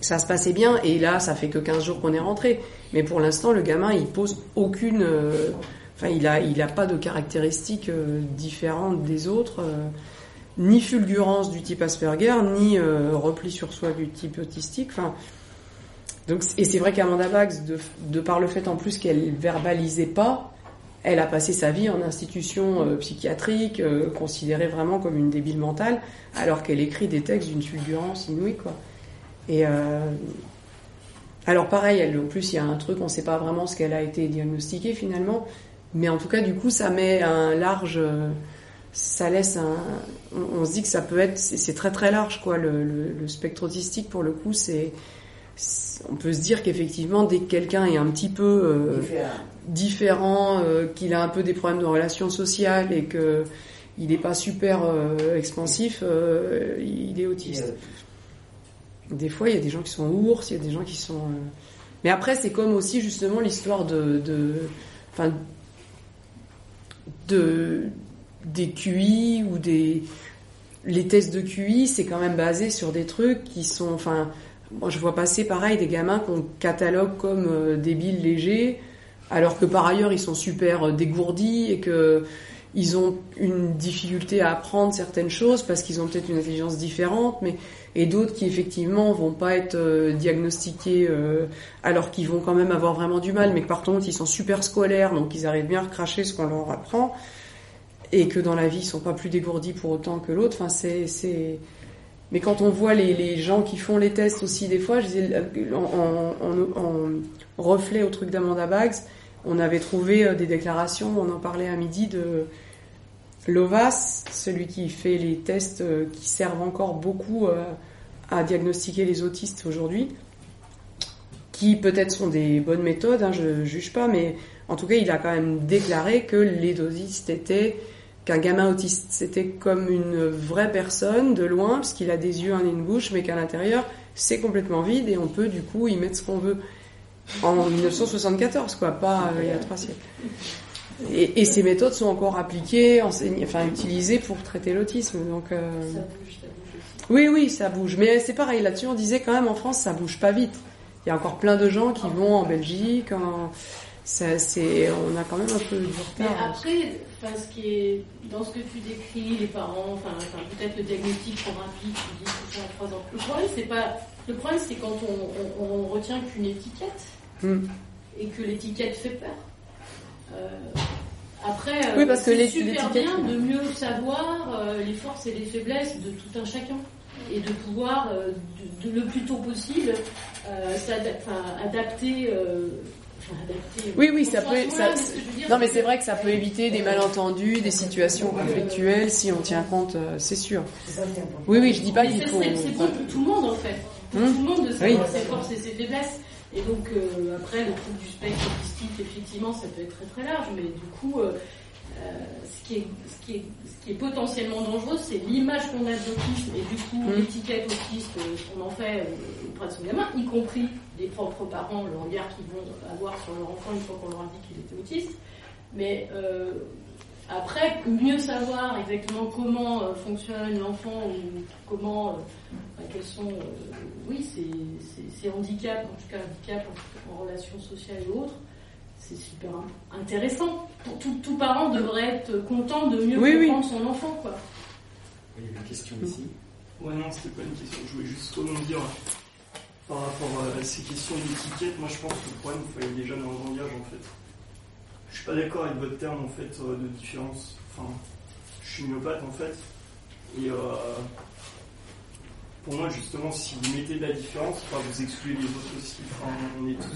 ça se passait bien et là ça fait que 15 jours qu'on est rentré. Mais pour l'instant le gamin il pose aucune, euh, enfin il a il a pas de caractéristiques euh, différentes des autres, ni fulgurance du type Asperger, ni repli sur soi du type autistique. Enfin donc et c'est vrai qu'Amanda Bax de, par le fait en plus qu'elle verbalisait pas elle a passé sa vie en institution euh, psychiatrique, euh, considérée vraiment comme une débile mentale, alors qu'elle écrit des textes d'une fulgurance inouïe, quoi. Et euh, alors pareil, en plus il y a un truc, on ne sait pas vraiment ce qu'elle a été diagnostiquée finalement, mais en tout cas du coup ça met un large, ça laisse un, on, se dit que ça peut être, c'est très très large quoi, le, le- spectre autistique pour le coup c'est- on peut se dire qu'effectivement dès que quelqu'un est un petit peu euh, Différent. différent, euh, qu'il a un peu des problèmes de relations sociales et que il n'est pas super euh, expansif, il est autiste. Des fois, il y a des gens qui sont ours, il y a des gens qui sont. Mais après, c'est comme aussi justement l'histoire de, de, enfin, de des QI ou des les tests de QI, c'est quand même basé sur des trucs qui sont, enfin, moi je vois passer pareil des gamins qu'on catalogue comme euh, débiles légers, alors que par ailleurs ils sont super euh, dégourdis et que ils ont une difficulté à apprendre certaines choses parce qu'ils ont peut-être une intelligence différente, mais et d'autres qui effectivement vont pas être euh, diagnostiqués alors qu'ils vont quand même avoir vraiment du mal, mais que par contre ils sont super scolaires, donc ils arrivent bien à recracher ce qu'on leur apprend et que dans la vie ils sont pas plus dégourdis pour autant que l'autre. Enfin c'est mais quand on voit les, gens qui font les tests aussi des fois, en reflet au truc d'Amanda Bags, on avait trouvé euh, des déclarations, on en parlait à midi de Lovas, celui qui fait les tests euh, qui servent encore beaucoup euh, à diagnostiquer les autistes aujourd'hui, qui peut-être sont des bonnes méthodes, hein, je ne juge pas, mais en tout cas il a quand même déclaré que les autistes étaient qu'un gamin autiste c'était comme une vraie personne de loin, parce qu'il a des yeux, un nez, une bouche, mais qu'à l'intérieur c'est complètement vide et on peut du coup y mettre ce qu'on veut. En 1974, quoi, pas euh, il y a trois siècles. Et, et ces méthodes sont encore appliquées, enseignées, enfin utilisées pour traiter l'autisme. Donc, euh, Ça bouge, ça bouge oui, oui, ça bouge. Mais c'est pareil, là-dessus, on disait quand même en France, ça bouge pas vite. Il y a encore plein de gens qui vont en Belgique. En... Ça, c'est, on a quand même un peu du Mais retard. après, enfin, ce qui est dans ce que tu décris, les parents, enfin, enfin, peut-être le diagnostic trop rapide, tu dis que à 3 ans. Le problème, c'est pas. Le problème, c'est quand on, on, on retient qu'une étiquette Hmm. et que l'étiquette fait peur. Euh, Après, euh, Oui, parce que c'est super bien de mieux savoir euh, les forces et les faiblesses de tout un chacun et de pouvoir euh, de, de le plus tôt possible euh, adapter. Oui, oui, ça peut. ça- non, mais c'est vrai que ça peut éviter des malentendus, des situations conflictuelles si on tient compte, euh, c'est sûr. Oui, oui, je dis pas qu'il faut. C'est bon pour tout le monde en fait. Pour Hum. tout le monde de savoir Oui. ses forces et ses faiblesses. Et donc euh, après le trouble du spectre autistique, effectivement, ça peut être très très large, mais du coup, euh, euh, ce, qui est, ce, qui est, ce qui est potentiellement dangereux, c'est l'image qu'on a de l'autisme et du coup Hum. l'étiquette autiste qu'on en fait auprès de son gamin, y compris les propres parents, le regard qu'ils vont avoir sur leur enfant une fois qu'on leur a dit qu'il était autiste. Mais euh, après, mieux savoir exactement comment euh, fonctionne l'enfant ou comment, euh, enfin, quels sont, euh, oui, ses, handicaps, en tout cas handicaps en, en relations sociales et autres, c'est super in- intéressant. Pour tout, tout parent devrait être content de mieux Oui, oui. comprendre son enfant, quoi. Il y avait une question ici. Ouais, non, c'était pas une question. Je voulais juste rebondir par rapport à ces questions d'étiquette. Moi, je pense que le problème, il faut aller déjà dans le langage, en fait. Je suis pas d'accord avec votre terme, en fait, euh, de différence. Enfin, je suis myopathe, en fait. Et euh, pour moi, justement, si vous mettez de la différence, enfin, vous excluez les autres aussi. Enfin, on est tous,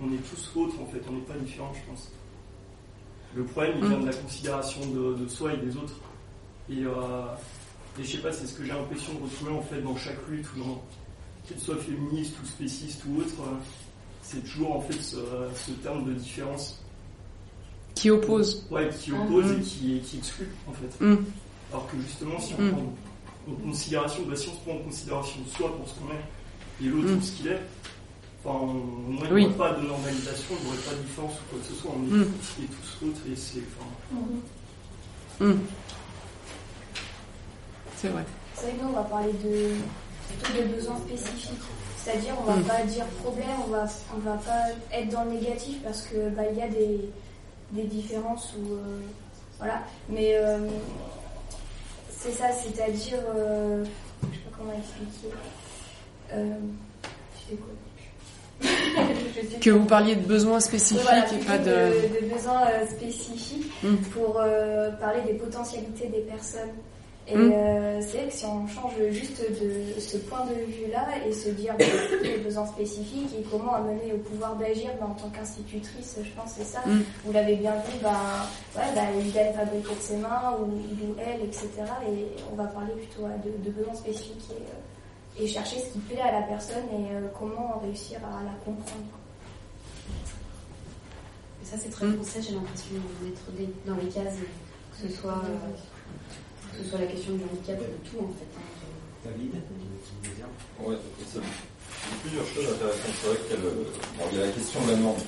on est tous autres, en fait. On n'est pas différents, je pense. Le problème, il vient de la considération de, de soi et des autres. Et, euh, et je sais pas, c'est ce que j'ai l'impression de retrouver en fait dans chaque lutte, ou dans, qu'elle soit féministe ou spéciste ou autre, euh, c'est toujours en fait ce, ce terme de différence Qui oppose. ouais, qui oppose Mhm. et qui, qui exclut en fait. Mhm. Alors que justement, si on Mhm. prend en considération, bah, si on se prend en considération soi pour ce qu'on est et l'autre pour ce qu'il est, enfin, on il Oui. pas de normalisation, il n'y aurait pas de différence ou quoi que ce soit, on est tous et tous autres et c'est. Enfin. C'est vrai. C'est vrai que nous, on va parler de, de besoins spécifiques. C'est-à-dire, on va Mm. pas dire problème, on va, on va pas être dans le négatif parce que bah, il y a des, des différences ou euh, voilà. Mais euh, c'est ça, c'est-à-dire, euh, je sais pas comment expliquer. Euh, je sais quoi Que vous parliez de besoins spécifiques voilà, et pas de. de, de besoins euh, spécifiques Mm. pour euh, parler des potentialités des personnes. Et Mm. euh, c'est vrai que si on change juste de ce point de vue-là et se dire les besoins spécifiques et comment amener au pouvoir d'agir bah, en tant qu'institutrice, je pense que c'est ça. Mm. Vous l'avez bien vu, bah, ouais, bah, il aime fabriquer de ses mains ou il ou elle, etc. Et on va parler plutôt ouais, de, de besoins spécifiques et, euh, et chercher ce qui plaît à la personne et euh, comment réussir à la comprendre. Et ça, c'est très Mm. français, j'ai l'impression d'être dans les cases, que ce soit, euh, que ce soit la question du handicap ou de tout, en fait. hein. David, y a plusieurs choses intéressantes. C'est vrai qu'il bon, il y a la question de la norme.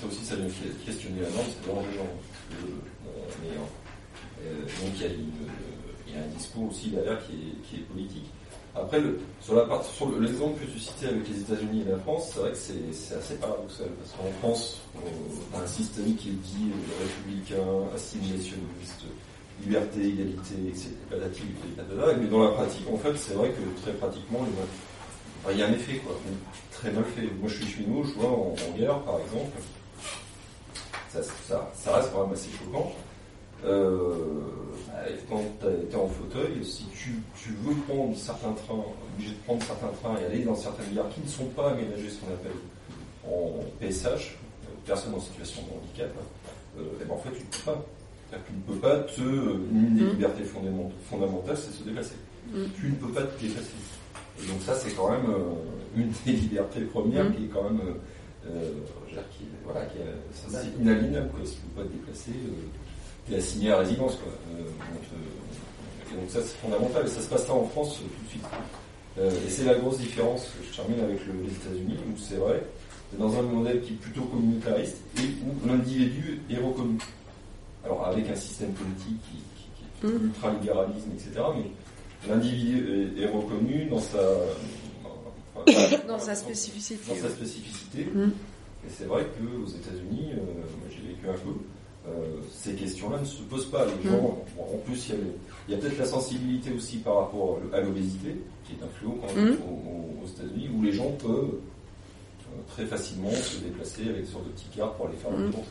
Ça aussi, ça vient questionner la norme, c'est vraiment gens. Mais, euh, donc il y, a une- il y a un discours aussi derrière qui est, qui est politique. Après, le, sur la part- sur le- l'exemple que tu citais avec les États-Unis et la France, c'est vrai que c'est c'est assez paradoxal parce qu'en France, on a un système qui est dit euh, républicain, assimilationniste, liberté, égalité, etc. Mais dans la pratique, en fait, c'est vrai que très pratiquement, il y a un effet, quoi, très mal fait. Moi, je suis cheminot, je vois en, en gare, par exemple, ça, reste quand même assez choquant. Euh, bah, quand tu es en fauteuil, si tu, veux prendre certains trains, obligé de prendre certains trains et aller dans certaines gares qui ne sont pas aménagées, ce qu'on appelle en PSH, euh, personnes en situation de handicap, euh, et ben en fait, tu ne peux pas. Tu ne peux pas te. Une des Mm. libertés fondament- fondamentales, c'est de se déplacer. Tu ne peux pas te déplacer. Et donc, ça, c'est quand même euh, une des libertés premières Mm. qui est quand même. euh, euh, qui, voilà, qui c'est inaliénable, quoi. Si tu ne peux pas te déplacer, tu es assigné à résidence, quoi. Euh, donc, euh, et donc, ça, c'est fondamental. Et ça se passe là en France euh, tout de suite. Euh, et c'est la grosse différence, je termine avec le- les États-Unis, où c'est vrai, c'est dans un modèle qui est plutôt communautariste et où l'individu est reconnu. Alors avec un système politique qui, qui, qui est Mm. ultra-libéralisme, etc., mais l'individu est, est reconnu dans sa, enfin, Dans sa spécificité. dans sa spécificité. Mm. Et c'est vrai qu'aux États-Unis, euh, moi j'ai vécu un peu, euh, ces questions-là ne se posent pas. Les Mm. gens, bon, en plus, il y a, le- il y a peut-être la sensibilité aussi par rapport à l'obésité, qui est un fléau quand même Mm. aux, aux États-Unis, où les gens peuvent euh, très facilement se déplacer avec une sorte de petit car pour aller faire le tour.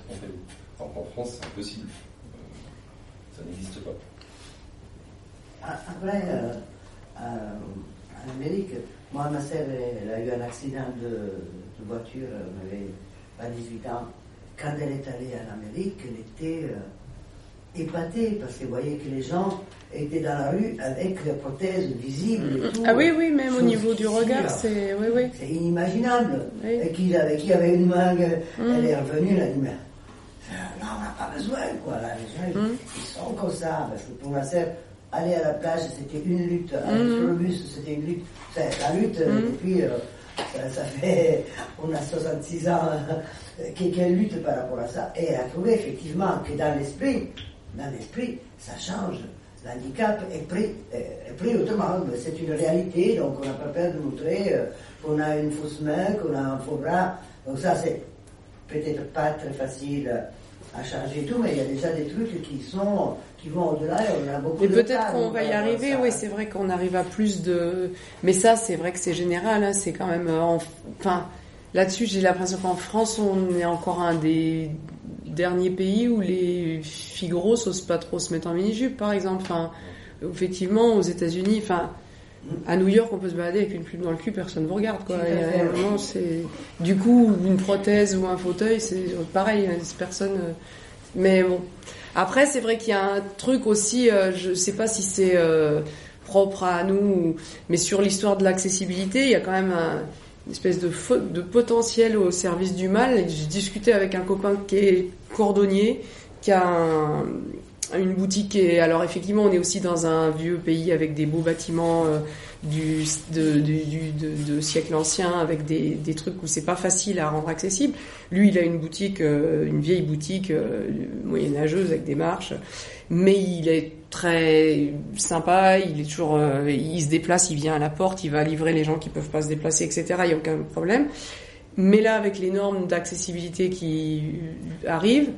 En France, c'est impossible. Euh, ça n'existe pas. Après, euh, euh, en Amérique, moi, ma sœur, elle a eu un accident de, de voiture, elle avait pas 18 ans. Quand elle est allée en Amérique, elle était euh, épatée parce qu'elle voyait que les gens étaient dans la rue avec des prothèses visibles et tout. Ah oui, oui, même au niveau du regard, c'est. Oui, oui. C'est inimaginable. Oui. Et qu'il avait, qui avait une main, euh, Mm. elle est revenue, elle a dit, mais euh, non, on n'a pas besoin, quoi. Là, les gens, ils- ils sont comme ça. Parce que pour ma sœur, aller à la plage, c'était une lutte. Aller sur le bus, c'était une lutte. C'est la lutte, euh, Mm. depuis, euh, ça, ça fait, on a 66 ans euh, qu'elle lutte par rapport à ça. Et elle a trouvé effectivement que dans l'esprit, dans l'esprit, ça change. L'handicap est pris, est pris autrement. C'est une réalité, donc on n'a pas peur de montrer euh, qu'on a une fausse main, qu'on a un faux bras. Donc ça, c'est peut-être pas très facile à changer et tout, mais il y a déjà des trucs qui sont qui vont au-delà et on a beaucoup Et de peut-être qu'on va y arriver, ça. oui, c'est vrai qu'on arrive à plus de. Mais ça, c'est vrai que c'est général, hein, c'est quand même. euh, en- Enfin, là-dessus, j'ai l'impression qu'en France, on est encore un des derniers pays où les filles grosses osent pas trop se mettre en mini-jupe, par exemple. Enfin, effectivement, aux États-Unis, enfin. À New York, on peut se balader avec une plume dans le cul, personne ne vous regarde, quoi. Et, euh, vraiment, du coup une prothèse ou un fauteuil, c'est pareil, hein, personne. euh, Mais bon, après, c'est vrai qu'il y a un truc aussi, euh, je sais pas si c'est euh, propre à nous, ou- mais sur l'histoire de l'accessibilité, il y a quand même un, une espèce de, de potentiel au service du mal. J'ai discuté avec un copain qui est cordonnier, qui a un- une boutique. Et alors, effectivement, on est aussi dans un vieux pays avec des beaux bâtiments. euh, du, de, siècle ancien avec des, des trucs où c'est pas facile à rendre accessible. Lui, il a une boutique, euh, une vieille boutique euh, moyenâgeuse avec des marches, mais il est très sympa. Il est toujours, il se déplace, il vient à la porte, il va livrer les gens qui peuvent pas se déplacer, etc. Il y a aucun problème. Mais là, avec les normes d'accessibilité qui arrivent,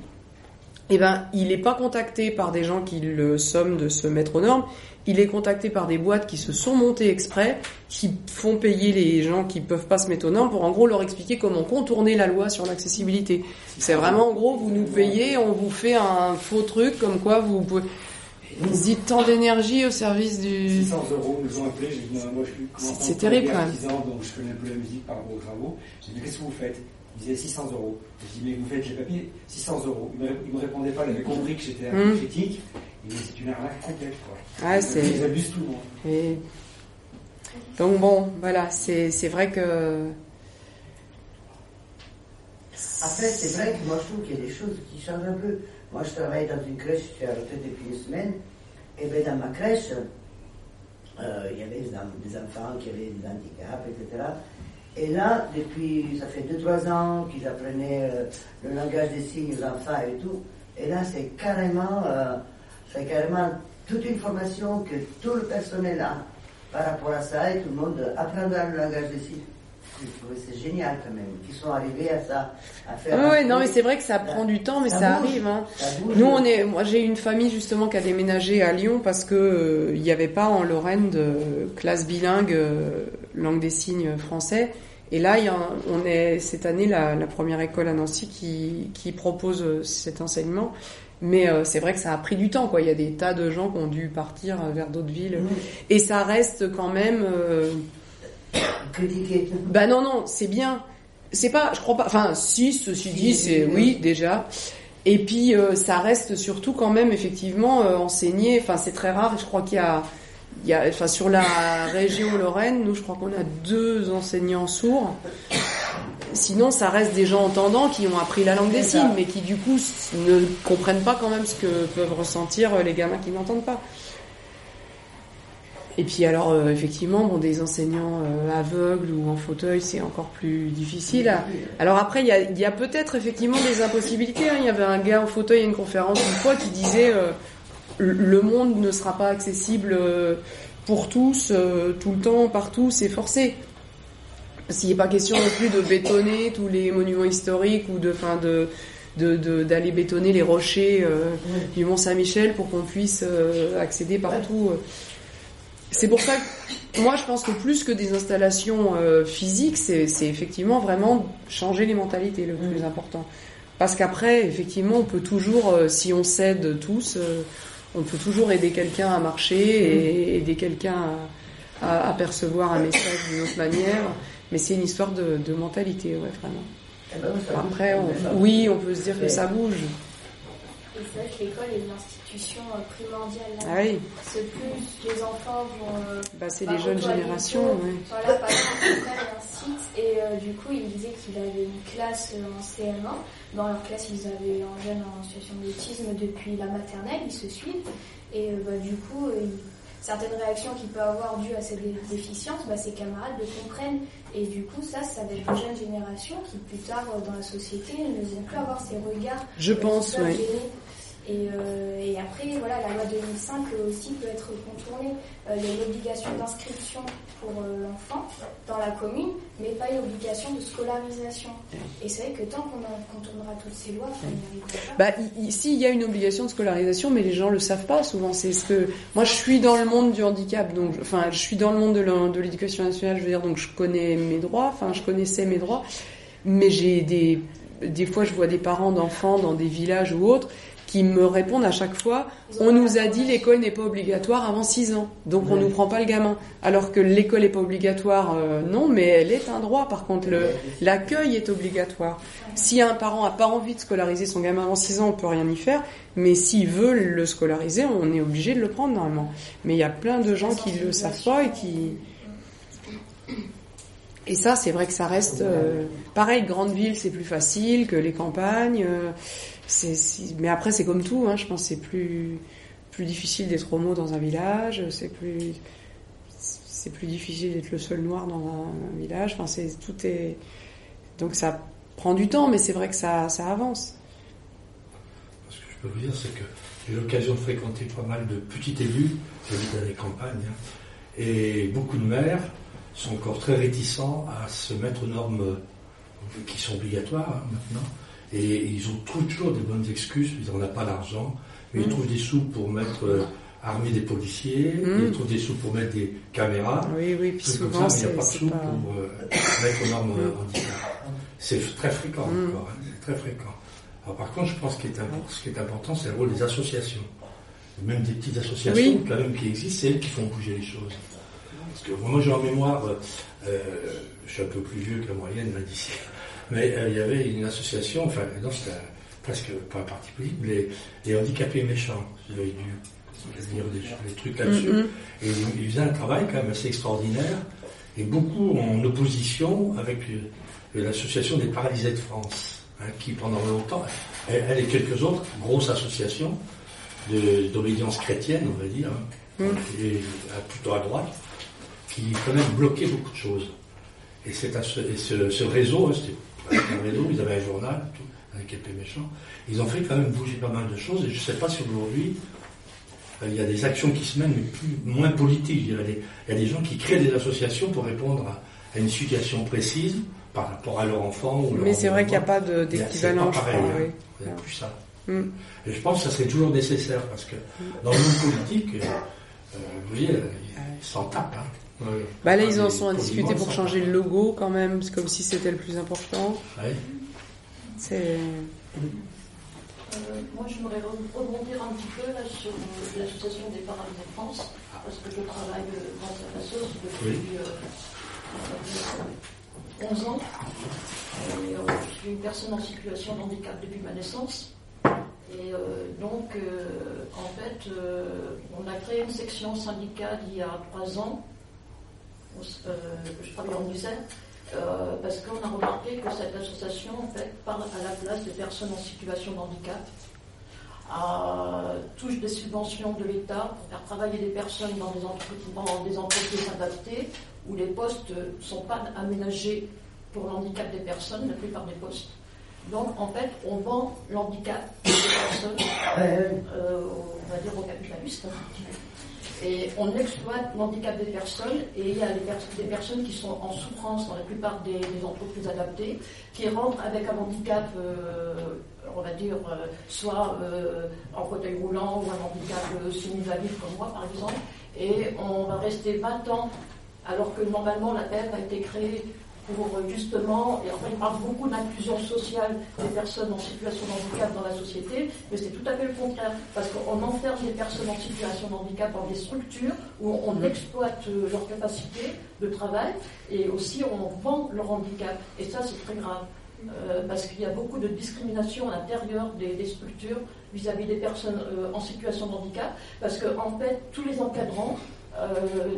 eh ben, il n'est pas contacté par des gens qui le somment de se mettre aux normes. Il est contacté par des boîtes qui se sont montées exprès, qui font payer les gens qui peuvent pas se mettre aux normes pour en gros leur expliquer comment contourner la loi sur l'accessibilité. C'est vraiment en gros, vous nous payez, on vous fait un faux truc comme quoi vous pouvez. Ils disent tant d'énergie au service du. 600 euros nous ont appelés. J'ai dit, moi je suis C'est- terrible, quand même. donc je connais un peu la musique par rapport aux travaux. J'ai dit, qu'est-ce que vous faites? Il disait 600 euros. J'ai dit, mais vous faites les papiers 600 euros. Il me, il me répondait pas, il avait compris que j'étais un peu Mm. critique. Il me dit, c'est une arnaque complète, quoi. Ouais, Ils- c'est- Ils abusent tout le monde. Et... Donc bon, voilà, c'est c'est vrai que. Après, c'est vrai que moi, je trouve qu'il y a des choses qui changent un peu. Moi, je travaille dans une crèche, je suis arrêté depuis une semaine. Et bien, dans ma crèche, euh, il y avait des enfants qui avaient des handicaps, etc. Et là, depuis, ça fait 2-3 ans qu'ils apprenaient euh, le langage des signes enfants et tout. Et là, c'est carrément, euh, c'est carrément toute une formation que tout le personnel a par rapport à ça et tout le monde apprendra le langage des signes. C'est génial quand même, qu'ils sont arrivés à ça, à faire. Ouais, non, mais c'est vrai que ça prend du temps, mais ça, arrive. Hein. Ça. Nous, on est, moi, j'ai une famille justement qui a déménagé à Lyon parce que euh, il n'y avait pas en Lorraine de classe bilingue euh, langue des signes français. Et là, y a on est cette année la, la première école à Nancy qui, qui propose euh, cet enseignement. Mais euh, c'est vrai que ça a pris du temps, quoi. Il y a des tas de gens qui ont dû partir euh, vers d'autres villes, Mmh. et ça reste quand même. Critiquer. bah non, non, c'est bien. C'est pas, je crois pas. Enfin, si, ceci dit, c'est oui déjà. Et puis euh, ça reste surtout quand même effectivement euh, enseigné. Enfin, c'est très rare. Je crois qu'il y a, il y a, enfin sur la région Lorraine, nous, je crois qu'on a deux enseignants sourds. Sinon, ça reste des gens entendants qui ont appris la langue des signes, mais qui du coup ne comprennent pas quand même ce que peuvent ressentir euh, les gamins qui n'entendent pas. Et puis alors euh, effectivement, bon, des enseignants euh, aveugles ou en fauteuil, c'est encore plus difficile. à- Alors après, il y a, y a peut-être effectivement des impossibilités. hein. Il y avait un gars en fauteuil à une conférence une fois qui disait euh, le monde ne sera pas accessible euh, pour tous, euh, tout le temps, partout, c'est forcé. S'il n'est pas question non plus de bétonner tous les monuments historiques ou de, fin, de de- de- d'aller bétonner les rochers euh, du Mont Saint-Michel pour qu'on puisse euh, accéder partout. C'est pour ça que moi je pense que plus que des installations euh, physiques, c'est effectivement vraiment changer les mentalités le plus important. Parce qu'après, effectivement, on peut toujours, euh, si on s'aide tous, euh, on peut toujours aider quelqu'un à marcher et aider quelqu'un à, à, percevoir un message d'une autre manière. Mais c'est une histoire de, de mentalité, ouais, vraiment. Eh ben, Après, on- oui, on peut se dire que ça bouge. Et c'est vrai que l'école est une institution euh, primordiale. là. Ah oui, Parce que plus les enfants vont. euh, bah, c'est les jeunes générations. ouais. Voilà, par exemple, un site et euh, du coup, il disait qu'il avait une classe en CM1. Dans leur classe, ils avaient un jeune en situation d'autisme depuis la maternelle, ils se suivent. Et euh, bah, du coup, euh, certaines réactions qu'il peut avoir dues à cette dé- déficience, bah, ses camarades le comprennent. Et du coup, ça, ça va être les jeunes générations qui, plus tard dans la société, ne vont plus avoir ces regards Je pense, gêner. Et, euh, et après, voilà, la loi 2005 euh, aussi peut être contournée. Euh, il y a une obligation d'inscription pour euh, l'enfant dans la commune, mais pas une obligation de scolarisation. Et c'est vrai que tant qu'on contournera toutes ces lois, pas. Bah, ici, il y a une obligation de scolarisation, mais les gens le savent pas souvent. C'est ce que moi, je suis dans le monde du handicap, donc, enfin, je suis dans le monde de l'éducation nationale. Je veux dire, donc, je connais mes droits. Enfin, je connaissais mes droits, mais j'ai des, des fois, je vois des parents d'enfants dans des villages ou autres qui me répondent à chaque fois. On nous a dit l'école n'est pas obligatoire avant 6 ans, donc on nous prend pas le gamin. Alors que l'école n'est pas obligatoire, euh, non, mais elle est un droit. Par contre, l'accueil est obligatoire. Si un parent a pas envie de scolariser son gamin avant 6 ans, on peut rien y faire. Mais s'il veut le scolariser, on est obligé de le prendre normalement. Mais il y a plein de gens qui le savent pas et qui et ça, c'est vrai que ça reste euh, pareil. Grande ville, c'est plus facile que les campagnes. euh, mais après, c'est comme tout. Hein, je pense que c'est plus plus difficile d'être homo dans un village. C'est plus c'est plus difficile d'être le seul noir dans un, village. Enfin, c'est tout est donc ça prend du temps, mais c'est vrai que ça ça avance. Ce que je peux vous dire, c'est que j'ai l'occasion de fréquenter pas mal de petits élus, j'habite dans les campagnes, hein, et beaucoup de maires sont encore très réticents à se mettre aux normes euh, qui sont obligatoires hein, maintenant. Et ils ont toujours des bonnes excuses, ils n'en ont pas d'argent, mais ils Mm. trouvent des sous pour mettre euh, des policiers, Mm. ils trouvent des sous pour mettre des caméras. Oui, oui. Puis trucs comme souvent, ça, mais il n'y a pas de sous pas. pour euh, mettre aux normes euh, Mm. handicap. C'est très fréquent Mm. encore, hein, c'est très fréquent. Alors par contre, je pense que ce qui est important, c'est le rôle des associations. Même des petites associations Oui. quand même qui existent, c'est elles qui font bouger les choses. Parce que moi j'ai en mémoire, euh, je suis un peu plus vieux que la moyenne d'ici, mais euh, il y avait une association, enfin non c'était presque pas un parti politique, mais les, les handicapés méchants. J'avais dû lire des, des trucs là-dessus. Et ils, ils faisaient un travail quand même assez extraordinaire, et beaucoup en opposition avec euh, l'association des paralysés de France, hein, qui pendant longtemps, elle, elle et quelques autres grosses associations de- d'obédience chrétienne, on va dire, hein, Mm. et à- plutôt à droite, qui quand même bloquaient beaucoup de choses. Et, ce réseau, hein, c'était un ils avaient un journal, tout, avec épée méchant, ils ont fait quand même bouger pas mal de choses, et je ne sais pas si aujourd'hui, euh, il y a des actions qui se mènent, mais plus, moins politiques. Des- Il y a des gens qui créent des associations pour répondre à, à une situation précise par rapport à leur enfant ou leur Mais c'est vrai qu'il n'y a pas c'est d'équivalent, pas je pareil, crois. hein. oui. Il n'y a plus ça. Mm. Et je pense que ça serait toujours nécessaire parce que dans le monde politique, euh, vous voyez, ils s'en tapent. Hein. Ouais. Bah là, ils en sont à discuter pour changer le logo quand même, c'est comme si c'était le plus important. Ouais. C'est Euh, moi, j'aimerais re- rebondir un petit peu là, sur euh, l'association des paralysés de France, parce que je travaille euh, dans cette association depuis euh, dire, 11 ans. Et, euh, je suis une personne en situation de handicap depuis ma naissance. Et euh, donc, euh, en fait, euh, on a créé une section syndicale il y a 3 ans. Euh, je travaille en. Euh, parce qu'on a remarqué que cette association en fait, parle à la place des personnes en situation de handicap, touche des subventions de l'État pour faire travailler des personnes dans des, entreprises, des entreprises adaptées où les postes ne sont pas aménagés pour l'handicap des personnes, la plupart des postes. Donc en fait, on vend l'handicap des personnes, euh, on va dire aux capitalistes. Et on exploite l'handicap des personnes et il y a des, pers- des personnes qui sont en souffrance dans la plupart des, entreprises adaptées, qui rentrent avec un handicap, euh, on va dire, euh, soit euh, en fauteuil roulant ou un handicap semi-valide comme moi par exemple, et on va rester 20 ans alors que normalement la PEP a été créée pour euh, justement, et enfin il parle beaucoup d'inclusion sociale des personnes en situation de handicap dans la société, mais c'est tout à fait le contraire, parce qu'on enferme les personnes en situation de handicap dans des structures où on Mm. exploite euh, leur capacité de travail et aussi on vend leur handicap. Et ça c'est très grave. euh, parce qu'il y a beaucoup de discrimination à l'intérieur des, des structures vis-à-vis des personnes euh, en situation de handicap, parce que en fait tous les encadrants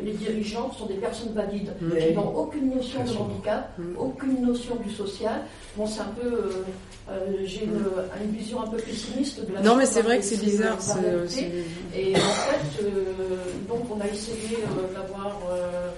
les dirigeants sont des personnes valides Oui. qui n'ont aucune notion de handicap, aucune notion du social. Bon, c'est un peu. euh, euh, J'ai une, une vision un peu pessimiste de la Non, mais c'est vrai hein, que c'est bizarre, Et en fait, euh, donc on a essayé euh, d'avoir. euh,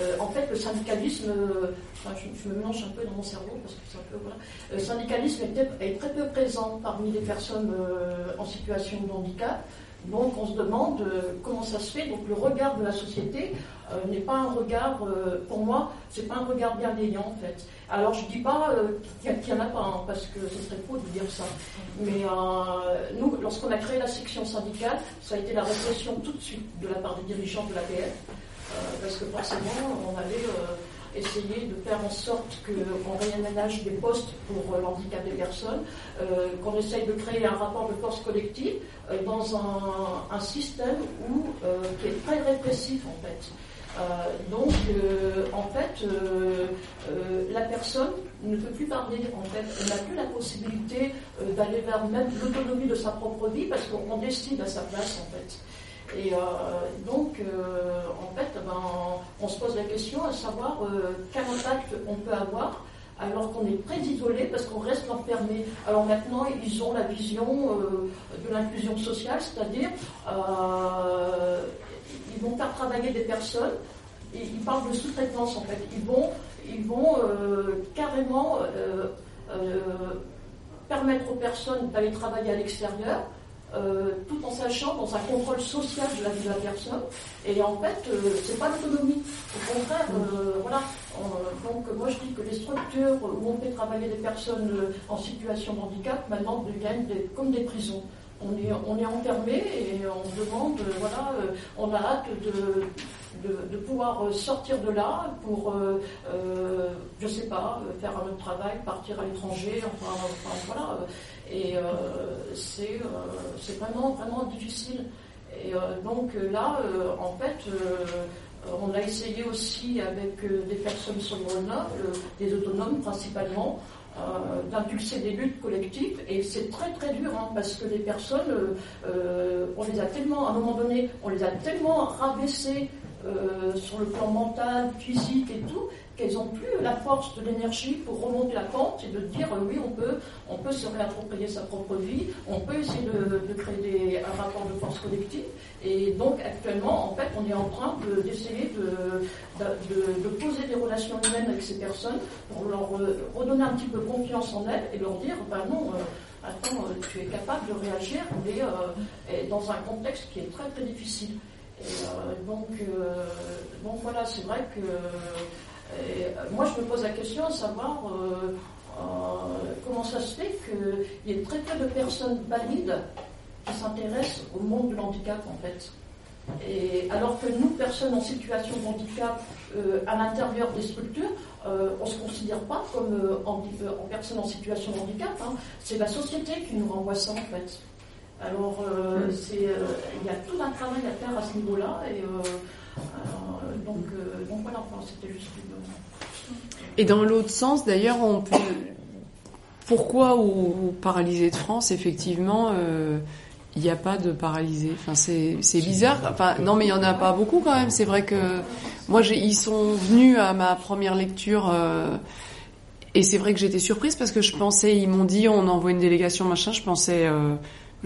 euh, en fait, le syndicalisme, euh, enfin, je, je me mélange un peu dans mon cerveau parce que c'est un peu voilà. Le syndicalisme est très peu présent parmi les personnes euh, en situation de handicap. Donc on se demande euh, comment ça se fait. Donc le regard de la société euh, n'est pas un regard, euh, pour moi, c'est pas un regard bienveillant en fait. Alors je dis pas qu'il n'y en a pas, hein, parce que ce serait faux de dire ça. Mais nous, lorsqu'on a créé la section syndicale, ça a été la répression tout de suite de la part des dirigeants de l'APF, parce que forcément on avait essayé de faire en sorte qu'on réaménage des postes pour euh, l'handicap des personnes, euh, qu'on essaye de créer un rapport de force collective euh, dans un, système qui est très répressif en fait. Donc, en fait, la personne ne peut plus parler, en fait, elle n'a plus la possibilité d'aller vers même l'autonomie de sa propre vie parce qu'on décide à sa place, en fait. Et euh, donc, euh, en fait, ben, on se pose la question à savoir euh, quel impact on peut avoir alors qu'on est très isolé parce qu'on reste enfermé. Alors maintenant, ils ont la vision de l'inclusion sociale, c'est-à-dire ils vont faire travailler des personnes. Et ils parlent de sous-traitance en fait. Ils vont, ils vont carrément permettre aux personnes d'aller travailler à l'extérieur, euh, tout en sachant dans un contrôle social de la vie de la personne. Et en fait, euh, c'est pas l'autonomie. Au contraire, euh, voilà. On- donc moi je dis que les structures où on fait travailler des personnes euh, en situation de handicap maintenant deviennent comme des prisons. On est, on est enfermé et on demande, voilà, on a hâte de, de, pouvoir euh, sortir de là pour, euh, euh, je sais pas, faire un autre travail, partir à l'étranger, enfin, voilà. Et c'est vraiment, vraiment difficile. Et donc là, en fait, on a essayé aussi avec des personnes autonomes, euh, des autonomes principalement, d'impulser des luttes collectives et c'est très très dur hein, parce que les personnes, on les a tellement, à un moment donné, on les a tellement rabaissées sur le plan mental, physique et tout, qu'elles n'ont plus la force de l'énergie pour remonter la pente et de dire euh, oui, on peut, se réapproprier sa propre vie, on peut essayer de, créer un rapport de force collective. Et donc actuellement, en fait, on est en train de- d'essayer de, de, de- poser des relations humaines avec ces personnes pour leur euh, redonner un petit peu confiance en elles et leur dire, ben non, euh, attends, euh, tu es capable de réagir, mais euh, dans un contexte qui est très très difficile. Euh, donc, euh, donc voilà, c'est vrai que euh, moi je me pose la question à savoir comment ça se fait qu'il y ait très peu de personnes valides qui s'intéressent au monde de l'handicap en fait. Et alors que nous, personnes en situation de handicap, à l'intérieur des structures, on ne se considère pas comme en, en personne en situation de handicap. hein. C'est la société qui nous renvoie ça en fait. Alors, euh, c'est, euh, il y a tout un travail à faire à ce niveau-là. Et euh, donc, euh, donc voilà, enfin, c'était juste une. Et dans l'autre sens, d'ailleurs, on peut. Pourquoi au, au paralysé de France, effectivement, euh, il n'y a pas de paralysé Enfin, c'est c'est bizarre. Enfin, non, mais il y en a pas beaucoup quand même. C'est vrai que moi, ils sont venus à ma première lecture. euh, et c'est vrai que j'étais surprise parce que je pensais, ils m'ont dit, on envoie une délégation, machin. Je pensais, euh,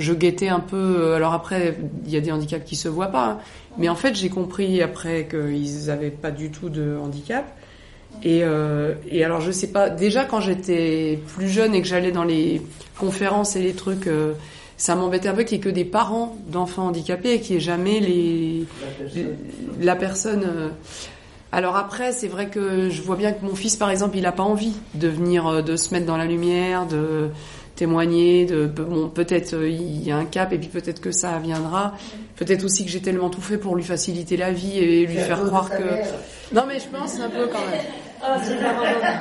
je guettais un peu. euh, alors après, il y a des handicaps qui se voient pas. hein. mais en fait, j'ai compris après qu'ils avaient pas du tout de handicap. Et, euh, et alors je sais pas, déjà quand j'étais plus jeune et que j'allais dans les conférences et les trucs, euh, ça m'embêtait un peu qu'il y ait que des parents d'enfants handicapés et qu'il n'y ait jamais les, la personne. Alors après, c'est vrai que je vois bien que mon fils, par exemple, il n'a pas envie de venir, de se mettre dans la lumière, de témoigner, de bon, peut-être euh, il y a un cap et puis peut-être que ça viendra. Peut-être aussi que j'ai tellement tout fait pour lui faciliter la vie et lui faire croire que. mère. Non mais je pense un peu quand même. Ah,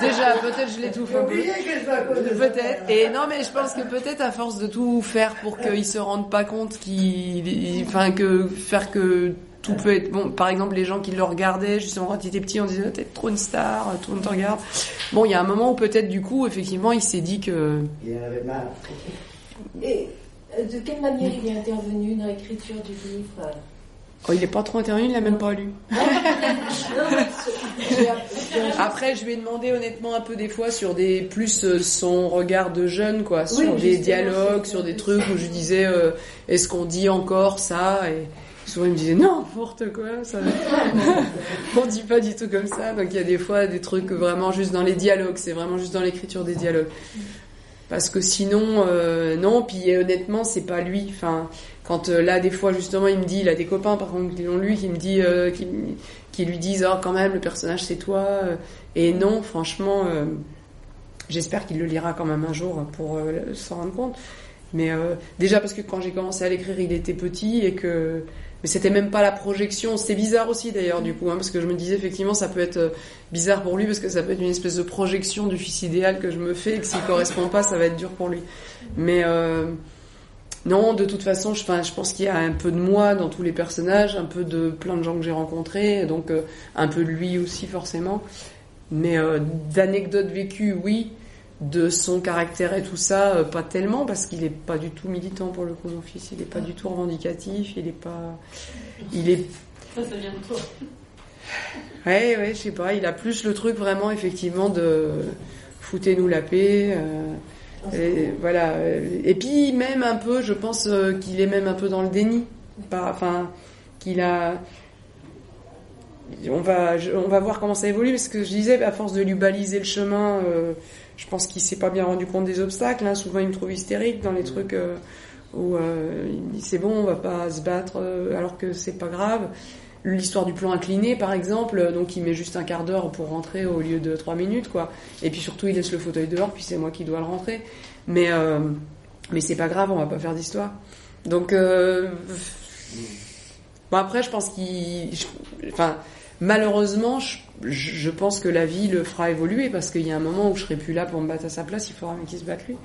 Déjà, peut-être je cause de ça. Peut-être. Et non, mais je pense que peut-être à force de tout faire pour qu'ils se rendent pas compte qu'il, enfin que faire que tout peut être bon. Par exemple, les gens qui le regardaient justement quand il était petit, on disait Ah, t'es trop une star, tout le monde te regarde. Bon, il y a un moment où peut-être du coup, effectivement, il s'est dit que Il en avait marre. Et euh, de quelle manière il est intervenu dans l'écriture du livre? Oh, il est pas trop intervenu, il l'a même pas lu. Après, je lui ai demandé honnêtement un peu des fois sur des plus euh, son regard de jeune, quoi, sur Oui, des dialogues, sur des trucs où je disais euh, est-ce qu'on dit encore ça et souvent il me disait non n'importe quoi, ça on dit pas du tout comme ça. Donc il y a des fois des trucs vraiment juste dans les dialogues, c'est vraiment juste dans l'écriture des dialogues. Parce que sinon, euh, non. Puis honnêtement, c'est pas lui. Quand euh, là, des fois, justement, il me dit, il a des copains, par contre, qui l'ont lu, euh, qui, qui lui disent, oh, quand même, le personnage, c'est toi. Et non, franchement, j'espère qu'il le lira quand même un jour pour s'en rendre compte. Mais déjà parce que quand j'ai commencé à l'écrire, il était petit et que mais c'était même pas la projection. C'était bizarre aussi d'ailleurs du coup, hein, parce que je me disais effectivement ça peut être euh, bizarre pour lui parce que ça peut être une espèce de projection du fils idéal que je me fais et que s'il correspond pas, ça va être dur pour lui. Mais euh, non, de toute façon, je, pense qu'il y a un peu de moi dans tous les personnages, un peu de plein de gens que j'ai rencontrés, donc euh, un peu de lui aussi forcément. Mais d'anecdotes vécues, oui. De son caractère et tout ça, euh, pas tellement, parce qu'il est pas du tout militant pour le coup, mon fils. Il est pas du tout revendicatif, il est pas. Il est. Ça, ça vient de toi. Ouais, ouais, je sais pas. Il a plus le truc vraiment, effectivement, de foutez-nous la paix. euh, et voilà. euh, Et puis, même un peu, je pense euh, qu'il est même un peu dans le déni. Pas, enfin, qu'il a. On va, on va voir comment ça évolue, parce que je disais, à force de lui baliser le chemin, euh, je pense qu'il s'est pas bien rendu compte des obstacles. hein. Souvent, il me trouve hystérique dans les trucs euh, où euh, il me dit c'est bon, on va pas se battre, euh, alors que c'est pas grave. L'histoire du plan incliné, par exemple, euh, donc il met juste un quart d'heure pour rentrer au lieu de trois minutes, quoi. Et puis surtout, il laisse le fauteuil dehors, puis c'est moi qui dois le rentrer. Mais euh, mais c'est pas grave, on va pas faire d'histoire. Donc, euh, bon après, je pense qu'il, je- enfin, malheureusement, je, je pense que la vie le fera évoluer parce qu'il y a un moment où je serai plus là pour me battre à sa place, il faudra qu'il se batte lui.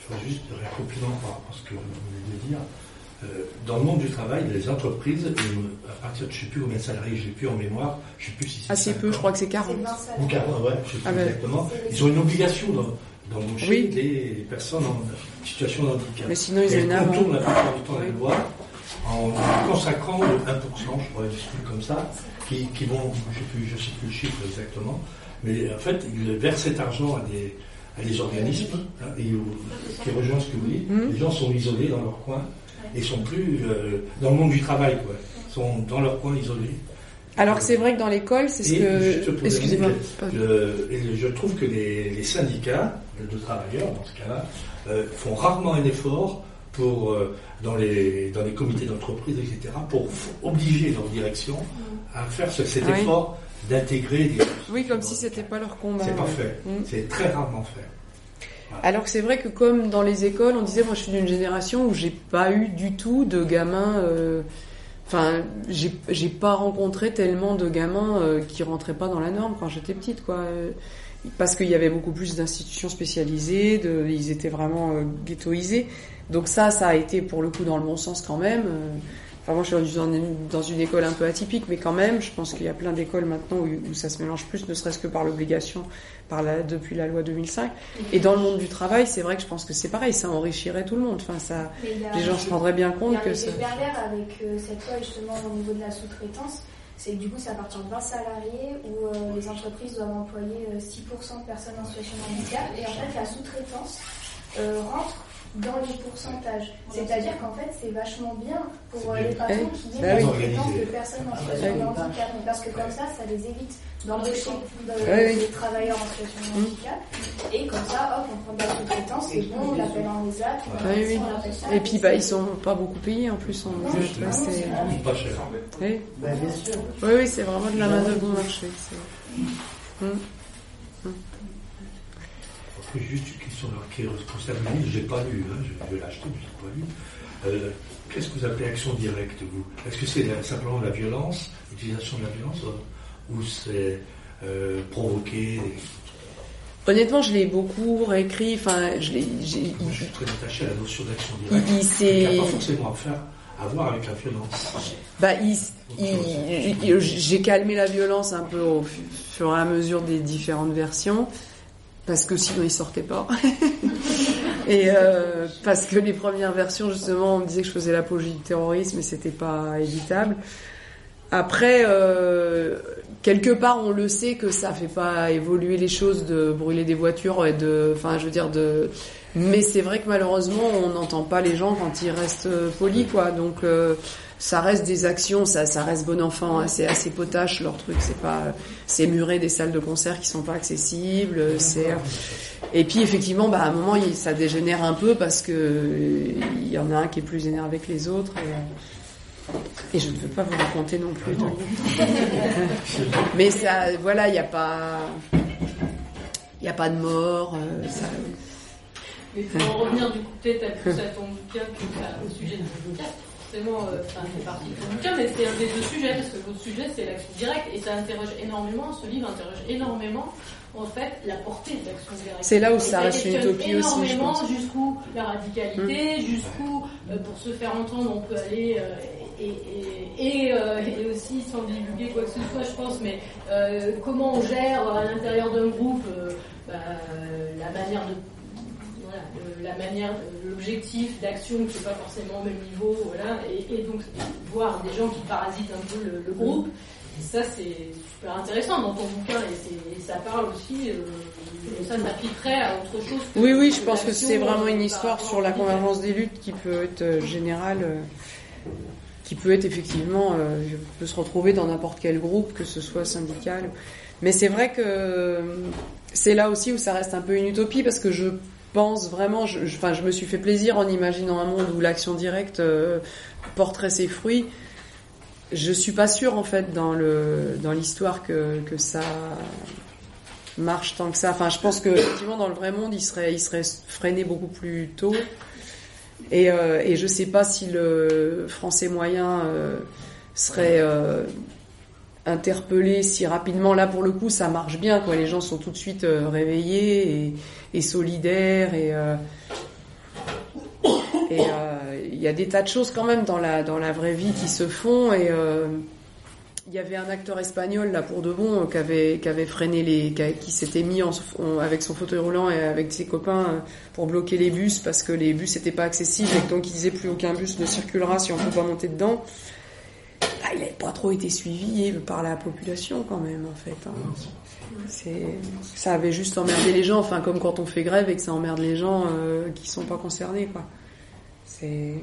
Je fais juste un compliment par rapport à ce que vous venez de dire. Euh, dans le monde du travail, les entreprises, euh, à partir de je ne sais plus combien de salariés, je n'ai plus en mémoire, je ne sais plus si c'est Assez 50, peu, je crois que c'est 40. ou 40, ouais, je sais plus Ah ben. exactement. Ils ont une obligation d'en- d'embaucher Oui. des personnes en situation de handicap. Mais sinon, ils Et ont avant. contournent la plupart du temps la loi en consacrant le 1%, je crois, des trucs comme ça, qui, qui vont, je ne sais, plus- le chiffre exactement, mais en fait, ils versent cet argent à des, à des organismes hein, et, qui rejoignent ce que vous dites. Mhm. Les gens sont isolés dans leur coin et sont plus euh, dans le monde du travail, quoi. Ils sont dans leur coin isolés. Alors que c'est vrai que dans l'école, c'est ce que. Excusez-moi. je, trouve que les, les syndicats de travailleurs, dans ce cas-là, euh, font rarement un effort pour, euh, dans, les, dans les comités d'entreprise, etc., pour obliger leur direction à faire ce- cet Oui. effort d'intégrer des... Oui, comme si c'était pas leur combat. C'est pas fait. Mm. C'est très rarement fait. Alors que c'est vrai que comme dans les écoles, on disait, moi je suis d'une génération où j'ai pas eu du tout de gamins. euh, Enfin, j'ai j'ai pas rencontré tellement de gamins euh, qui rentraient pas dans la norme quand j'étais petite, quoi. Parce qu'il y avait beaucoup plus d'institutions spécialisées, de, ils étaient vraiment euh, ghettoisés. Donc ça, ça a été pour le coup dans le bon sens quand même. Euh, Enfin, moi, je suis dans une, dans une école un peu atypique, mais quand même, je pense qu'il y a plein d'écoles maintenant où, où ça se mélange plus, ne serait-ce que par l'obligation, par la, depuis la loi 2005. Et dans le monde du travail, c'est vrai que je pense que c'est pareil, ça enrichirait tout le monde. Enfin, ça, a- les gens se rendraient bien Il y compte a que effet pervers avec euh, cette loi justement au niveau de la sous-traitance. C'est que du coup, c'est à partir de 20 salariés où euh, les entreprises doivent employer euh, 6% de personnes en situation de handicap. Et en fait, la sous-traitance rentre dans les pourcentages. C'est-à-dire qu'en fait, c'est vachement bien pour euh, les patrons Eh, qui bah aient oui. une sous-traitance de personnes en situation de handicap. Parce que comme ça, ça les évite d'embaucher des travailleurs en situation de handicap. Et comme ça, hop, on prend de la sous-traitance, c'est bon, on l'appelle en ESAT, on ça. Et puis, bah, ils sont pas beaucoup payés en plus. En Non, ouais, c'est- pas cher. Oui, bien sûr. oui, oui, c'est vraiment de la main de bon marché. Mm. Juste question qui concerne le je l'ai pas lu, hein, je vais l'acheter, mais je l'ai pas lu. Euh, Qu'est-ce que vous appelez action directe, vous? Est-ce que c'est simplement la violence, l'utilisation de la violence, ou c'est euh, provoqué Honnêtement, je l'ai beaucoup réécrit. Enfin, je l'ai. je suis très attaché à la notion d'action Il- directe. il s'est- n'a pas forcément à faire à voir avec la violence. Bah, il- il- il- j'ai calmé la violence un peu au fu- fur et à mesure des différentes versions, parce que sinon il sortait pas. et euh, parce que les premières versions, justement, on me disait que je faisais l'apologie du terrorisme, et c'était pas évitable. Après, euh, quelque part, on le sait que ça fait pas évoluer les choses de brûler des voitures et de, enfin, je veux dire de. Mais c'est vrai que malheureusement, on n'entend pas les gens quand ils restent euh, polis, quoi. Donc, euh, ça reste des actions, ça, ça reste bon enfant, hein. c'est assez potache leur truc. C'est pas, c'est murer des salles de concert qui sont pas accessibles. C'est et puis effectivement, bah à un moment, ça dégénère un peu parce que euh, il y en a un qui est plus énervé que les autres. Et, euh, et je ne veux pas vous raconter non plus. Mais ça, voilà, il n'y a pas, il y a pas de mort. euh, ça- Mais pour en revenir du coup peut-être à plus à ton bouquin au sujet de ton bouquin, forcément, euh, enfin, c'est partie de ton bouquin, mais c'est un des deux sujets, parce que votre sujet c'est l'action directe, et ça interroge énormément, ce livre interroge énormément, en fait, la portée de l'action directe. C'est là où Et ça reste une utopie aussi, je énormément pense. jusqu'où la radicalité, jusqu'où, euh, pour se faire entendre, on peut aller, euh, et, et, et, euh, et aussi, sans divulguer quoi que ce soit, je pense, mais euh, comment on gère à l'intérieur d'un groupe euh, bah, la manière de voilà, le- la manière, l'objectif d'action qui n'est pas forcément au même niveau, voilà, et, et donc voir des gens qui parasitent un peu le, le groupe. Et ça, c'est super intéressant dans ton bouquin, et, ça parle aussi, euh, ça s'appliquerait à autre chose. que- Oui, oui, je pense que c'est vraiment euh, une histoire sur la convergence des luttes qui peut être euh, générale, euh, qui peut être effectivement, euh, peut se retrouver dans n'importe quel groupe, que ce soit syndical. Mais c'est vrai que euh, c'est là aussi où ça reste un peu une utopie parce que je pense vraiment, je, je- me suis fait plaisir en imaginant un monde où l'action directe euh, porterait ses fruits. Je suis pas sûre en fait dans le dans l'histoire que que ça marche tant que ça. Enfin, je pense que effectivement dans le vrai monde, il serait il serait freiné beaucoup plus tôt. Et euh, et je sais pas si le français moyen euh, serait euh, interpellé si rapidement. Là, pour le coup, ça marche bien. Quoi. Les gens sont tout de suite euh, réveillés et, et solidaires et euh, euh, il y a des tas de choses quand même dans la dans la vraie vie qui se font et il y avait un acteur espagnol là pour de bon qui avait qui avait freiné les qui, s'était mis en, avec son fauteuil roulant et avec ses copains pour bloquer les bus parce que les bus n'étaient pas accessibles et donc il disait plus aucun bus ne circulera si on peut pas monter dedans. Bah, il n'avait pas trop été suivi par la population quand même en fait. hein. Ça avait juste emmerdé les gens, enfin comme quand on fait grève et que ça emmerde les gens euh, qui sont pas concernés quoi. C'est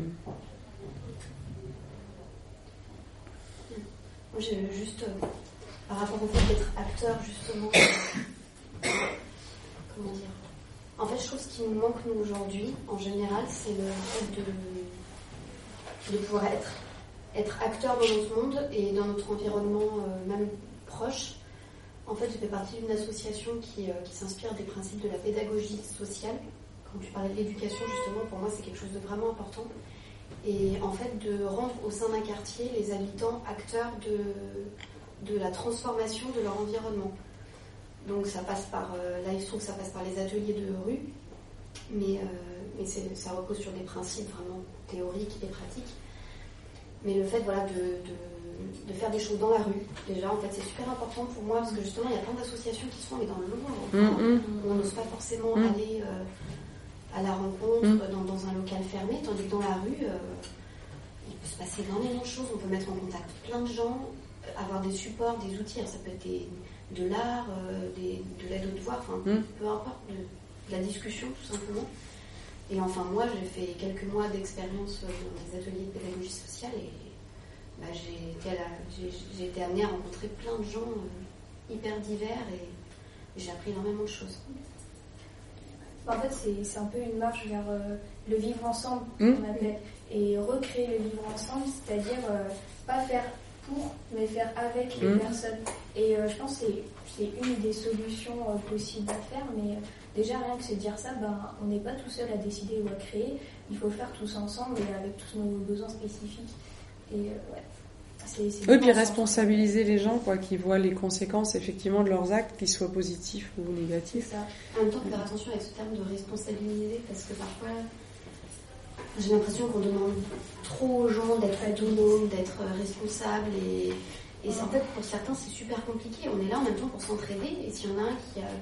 juste, euh, par rapport au fait d'être acteur, justement, comment dire? En fait, je trouve ce qui nous manque, nous, aujourd'hui, en général, c'est le fait de, de pouvoir être, être acteur dans notre monde et dans notre environnement, euh, même proche. En fait, je fais partie d'une association qui, euh, qui s'inspire des principes de la pédagogie sociale. Quand tu parlais de l'éducation, justement, pour moi, c'est quelque chose de vraiment important et en fait de rendre au sein d'un quartier les habitants acteurs de, la transformation de leur environnement. Donc ça passe par, euh, là il se trouve que ça passe par les ateliers de rue, mais, ça repose sur des principes vraiment théoriques et pratiques. Mais le fait voilà, de, de- de faire des choses dans la rue, déjà en fait c'est super important pour moi parce que justement il y a plein d'associations qui se font mais dans le loin, Mm, mm. où on n'ose pas forcément Mm. aller euh, à la rencontre Mm. dans, dans un local fermé, tandis que dans la rue, euh, il peut se passer énormément de choses. On peut mettre en contact plein de gens, euh, avoir des supports, des outils. Alors, ça peut être des- de l'art, euh, de l'aide aux devoirs, enfin, Mm. peu importe, de, de la discussion tout simplement. Et enfin, moi, j'ai fait quelques mois d'expérience dans des ateliers de pédagogie sociale et bah, j'ai été, à la- j'ai- j'ai été amenée à rencontrer plein de gens euh, hyper divers et j'ai appris énormément de choses. En fait, c'est- c'est un peu une marche vers euh, le vivre ensemble, Mm. qu'on appelle, et recréer le vivre ensemble, c'est-à-dire euh, pas faire pour, mais faire avec les Mm. personnes. Et euh, je pense que c'est- c'est une des solutions euh, possibles à faire, mais euh, déjà rien que se dire ça, ben, on n'est pas tout seul à décider ou à créer, il faut le faire tous ensemble et avec tous nos besoins spécifiques. Et euh, ouais, c'est. c'est Oui, puis responsabiliser les gens, quoi, qui voient les conséquences effectivement de leurs actes, qu'ils soient positifs ou C'est négatifs. ça. En même temps, faire attention avec ce terme de responsabiliser parce que parfois, j'ai l'impression qu'on demande trop aux gens d'être autonomes, d'être responsables et, et c'est- en fait, pour certains, c'est super compliqué. On est là en même temps pour s'entraider et s'il y en a un qui, a-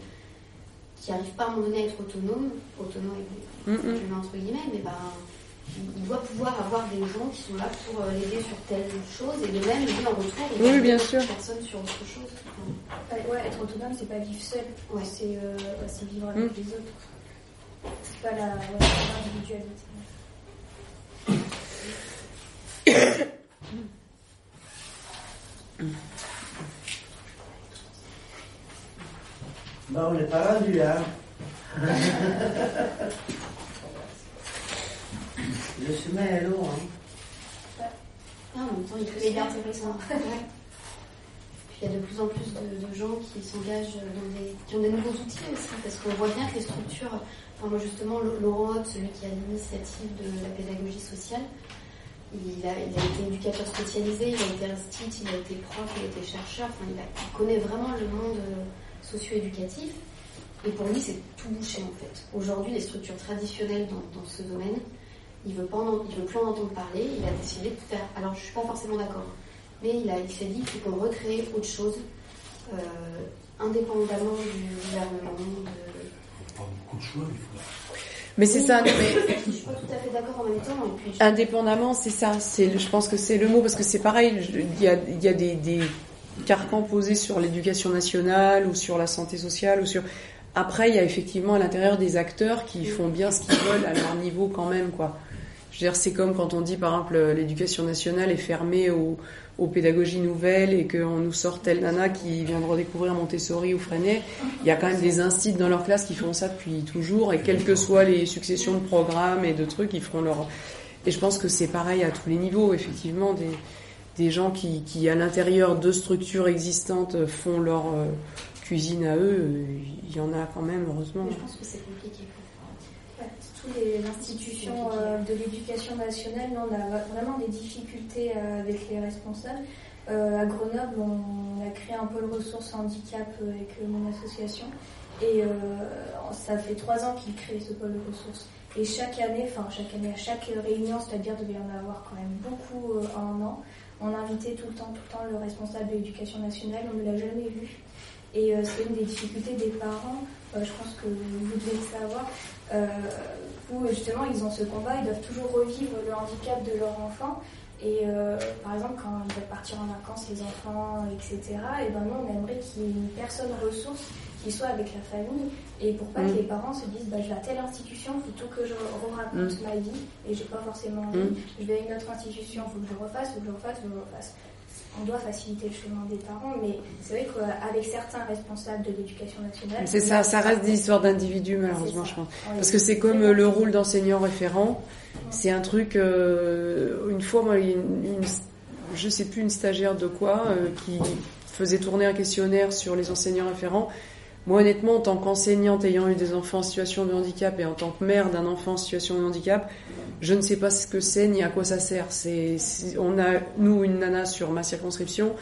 qui arrive pas à un moment donné à être autonome, autonome avec je le mets entre guillemets, mais ben, il doit pouvoir avoir des gens qui sont là pour euh, l'aider sur telle chose et de même, lui en retour, il Oui, bien sûr. personne sur autre chose. Enfin, Ouais, être autonome, c'est pas vivre seul. Ouais. C'est euh, ouais, c'est vivre avec Mm. les autres. C'est pas la pas l'individualité. Bon, on n'est pas rendu, hein. Le chemin est long, hein. Ah, en même temps, il est faire. intéressant. Ouais. Puis il y a de plus en plus de, de gens qui s'engagent dans des, qui ont des nouveaux outils aussi, parce qu'on voit bien que les structures, enfin moi justement, Laurent Hoth, celui qui a l'initiative de la pédagogie sociale, il a, il a été éducateur spécialisé, il a été instit, il a été prof, il a été chercheur, enfin il, a- il connaît vraiment le monde euh, socio-éducatif. Et pour lui, c'est tout bouché en fait. Aujourd'hui, les structures traditionnelles dans, dans ce domaine, il veut pas en- il veut plus en entendre parler. Il a décidé de faire. Alors, je suis pas forcément d'accord, mais il a, il s'est dit qu'il faut qu'on recrée autre chose, euh, indépendamment du gouvernement. de- Pas beaucoup de choix, il faut. Mais c'est Oui, ça, mais Je suis pas tout à fait d'accord en même temps. Et puis, je- indépendamment, c'est ça. C'est, je pense que c'est le mot parce que c'est pareil. Il y a, il y a des, des carcans posés sur l'éducation nationale ou sur la santé sociale ou sur. Après, il y a effectivement à l'intérieur des acteurs qui font bien ce qu'ils veulent à leur niveau quand même, quoi. Je veux dire, c'est comme quand on dit, par exemple, l'éducation nationale est fermée aux, pédagogies nouvelles et qu'on nous sort telle nana qui vient de redécouvrir Montessori ou Freinet. Il y a quand même des instits dans leur classe qui font ça depuis toujours et quelles que soient les successions de programmes et de trucs, ils feront leur... Et je pense que c'est pareil à tous les niveaux, effectivement, des, des gens qui, qui, à l'intérieur de structures existantes, font leur euh, cuisine à eux. euh, Il y en a quand même, heureusement. mais je pense que c'est compliqué. Toutes les institutions euh, de l'éducation nationale, nous, on a vraiment des difficultés euh, avec les responsables. Euh, à Grenoble, on a créé un pôle ressources handicap euh, avec euh, mon association. Et euh, ça fait trois ans qu'ils créent ce pôle de ressources. Et chaque année, enfin chaque année, à chaque réunion, c'est-à-dire devait y en avoir quand même beaucoup euh, en un an, on invitait tout le temps, tout le temps le responsable de l'éducation nationale, on ne l'a jamais vu. Et euh, c'est une des difficultés des parents, euh, je pense que vous devez le savoir, euh, où justement ils ont ce combat, ils doivent toujours revivre le handicap de leur enfant. Et par exemple, quand ils doivent partir en vacances, les enfants, etc., et ben nous, on aimerait qu'il y ait une personne ressource qui soit avec la famille, et pour pas Mm. que les parents se disent, bah, je vais à telle institution, il faut tout que je raconte ma vie, et j'ai pas forcément envie, Mm. je vais à une autre institution, il faut que je refasse, faut que je refasse, faut que je refasse. On doit faciliter le chemin des parents, mais c'est vrai qu'avec certains responsables de l'éducation nationale... C'est ça, ça reste des histoires d'individus, malheureusement, je pense. Parce que c'est comme le rôle d'enseignant référent. C'est un truc. euh, une fois, moi, une, une- je sais plus une stagiaire de quoi euh, qui faisait tourner un questionnaire sur les enseignants référents. Moi, honnêtement, en tant qu'enseignante ayant eu des enfants en situation de handicap et en tant que mère d'un enfant en situation de handicap, je ne sais pas ce que c'est ni à quoi ça sert. C'est, on a nous une nana sur ma circonscription.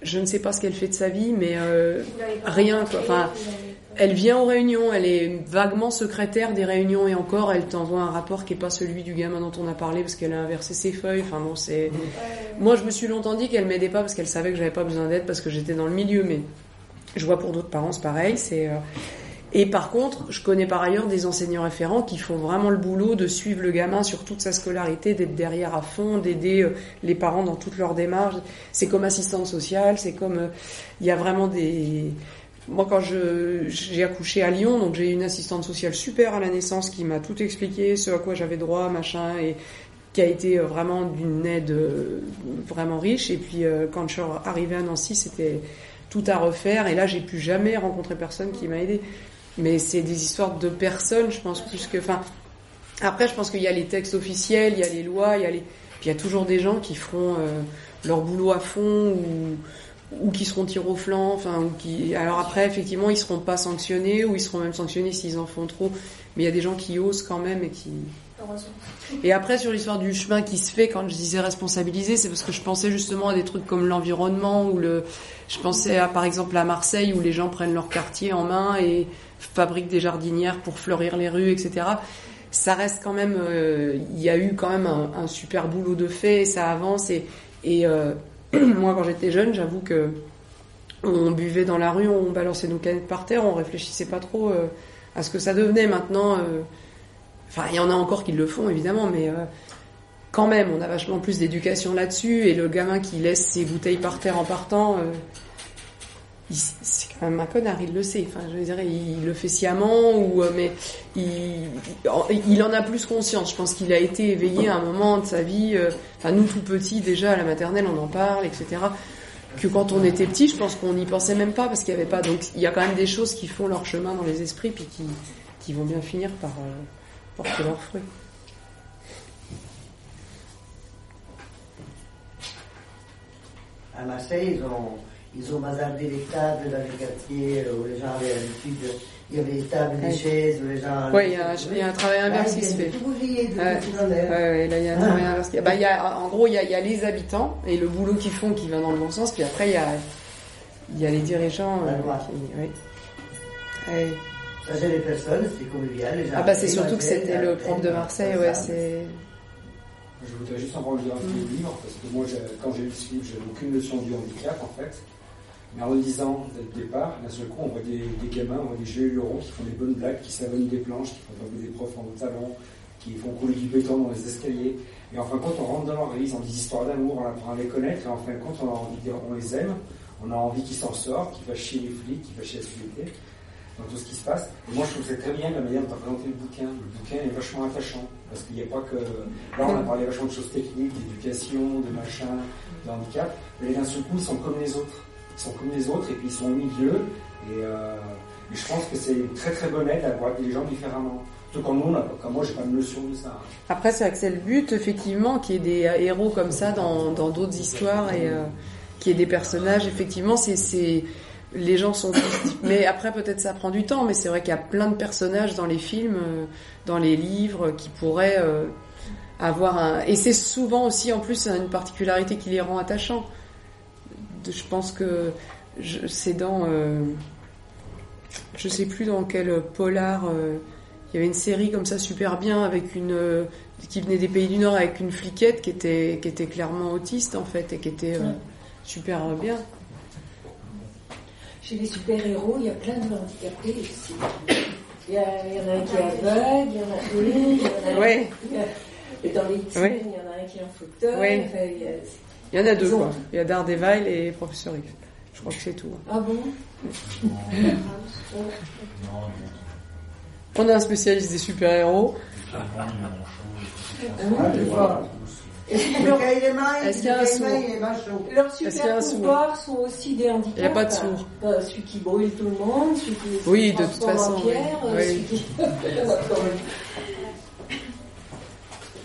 Je ne sais pas ce qu'elle fait de sa vie, mais euh, rien. Quoi. Enfin, elle vient aux réunions, elle est vaguement secrétaire des réunions et encore, elle t'envoie un rapport qui est pas celui du gamin dont on a parlé parce qu'elle a inversé ses feuilles. Enfin bon, c'est. Moi, je me suis longtemps dit qu'elle m'aidait pas parce qu'elle savait que j'avais pas besoin d'aide parce que j'étais dans le milieu, mais je vois pour d'autres parents, c'est pareil. C'est. euh, Et par contre, je connais par ailleurs des enseignants référents qui font vraiment le boulot de suivre le gamin sur toute sa scolarité, d'être derrière à fond, d'aider euh, les parents dans toutes leurs démarches. C'est comme assistante sociale, c'est comme euh, il y a vraiment des moi, quand j'ai accouché à Lyon, donc j'ai eu une assistante sociale super à la naissance qui m'a tout expliqué, ce à quoi j'avais droit, machin, et qui a été vraiment d'une aide vraiment riche. Et puis quand je suis arrivée à Nancy, c'était tout à refaire. Et là, j'ai plus jamais rencontré personne qui m'a aidé. Mais c'est des histoires de personnes, je pense plus que. Enfin, après, je pense qu'il y a les textes officiels, il y a les lois, il y a les. Puis il y a toujours des gens qui feront euh, leur boulot à fond ou ou qui seront tirés au flanc, enfin, ou qui. Alors après, effectivement, ils seront pas sanctionnés, ou ils seront même sanctionnés s'ils en font trop. Mais il y a des gens qui osent quand même et qui. Et après, sur l'histoire du chemin qui se fait, quand je disais responsabiliser, c'est parce que je pensais justement à des trucs comme l'environnement, ou le. Je pensais à, par exemple, à Marseille, où les gens prennent leur quartier en main et fabriquent des jardinières pour fleurir les rues, etc. Ça reste quand même. euh, Il y a eu quand même un, super boulot de fait, et ça avance. Et, euh, moi, quand j'étais jeune, j'avoue que on buvait dans la rue, on balançait nos canettes par terre, on réfléchissait pas trop euh, à ce que ça devenait. Maintenant, enfin, il y en a encore qui le font évidemment, mais euh, quand même, on a vachement plus d'éducation là-dessus. Et le gamin qui laisse ses bouteilles par terre en partant, euh, il- c'est quand même un connard, il le sait. Enfin, je veux dire, il, le fait sciemment, ou euh, mais il, il en a plus conscience. Je pense qu'il a été éveillé à un moment de sa vie. Enfin, nous tout petits déjà à la maternelle, on en parle, etc. Que quand on était petit, je pense qu'on n'y pensait même pas parce qu'il n'y avait pas. Donc, il y a quand même des choses qui font leur chemin dans les esprits, puis qui, vont bien finir par porter leurs fruits. À Marseille, ils ont, ils ont bazardé les tables dans les quartiers où les gens avaient l'habitude. Il y avait des tables, des chaises où les gens. Ouais, il y a un- il y a un travail inverse qui se fait. Là, il y a un Ah. travail inverse. Bah, il y a, en gros, il y, a, il y a les habitants et le boulot qu'ils font qui va dans le bon sens, puis après, il y a, il y a les dirigeants. La euh, loi. qui- ouais. Ouais. Ça, c'est les personnes, c'était convivial. Les Ah, bah, c'est surtout que c'était le prof de Marseille, ouais, c'est. Je voudrais juste lire un peu le livre, parce que moi, quand j'ai lu ce livre, j'avais aucune notion du handicap, en fait. Mais en le lisant dès le départ, d'un seul coup, on voit des, des gamins, on voit des jeux lurons qui font des bonnes blagues, qui savonnent des planches, qui font tomber des profs en talons, qui font couler du béton dans les escaliers. Et en fin de compte, on rentre dans leur vie, ils ont des histoires d'amour, on apprend à les connaître, et en fin de compte, on a envie de, on les aime, on a envie qu'ils s'en sortent, qu'ils fassent chier les flics, qu'ils fassent chier la sécurité, dans tout ce qui se passe. Et moi, je trouve que très bien la manière dont tu présenté le bouquin. Le bouquin est vachement attachant, parce qu'il n'y a pas que... Là, on a parlé vachement de choses techniques, d'éducation, de machin, de handicap, mais d'un seul coup, ils sont comme les autres. Ils sont comme les autres, et puis ils sont au milieu, et, euh, je pense que c'est une très très bonne aide à voir gens différemment. Tout comme nous, comme moi, j'ai pas de notion de ça. Après, c'est vrai que c'est but, effectivement, qu'il y ait des euh, héros comme ça dans d'autres histoires et euh, qu'il y ait des personnages. Effectivement, c'est les gens sont. Mais après, peut-être ça prend du temps. Mais c'est vrai qu'il y a plein de personnages dans les films, euh, dans les livres, qui pourraient euh, avoir un. Et c'est souvent aussi, en plus, une particularité qui les rend attachants. Je pense que c'est dans. euh, je sais plus dans quel polar. euh, il y avait une série comme ça super bien avec une qui venait des pays du Nord avec une fliquette qui était qui était clairement autiste en fait et qui était super bien. Chez les super-héros, il y a plein de handicapés aussi. Il y, a, il y en a un qui est aveugle, il y en a une, il y en a Ouais. il y a- Et dans les X-Men, Ouais. il y en a un qui est en fauteuil. Ouais. enfin, il y a- Il y en a deux quoi. Il y a Daredevil et Professeur X. Je crois que c'est tout. Ah bon? On a un spécialiste des super-héros. Ah. Et il est mal, Est-ce qu'il y a un sourd. Leurs Est-ce super pouvoirs sont aussi des handicaps. Il y a pas de sourd. Euh, celui qui brûle tout le monde, celui qui Oui, de toute façon, en pierre, oui. euh, Oui. celui qui...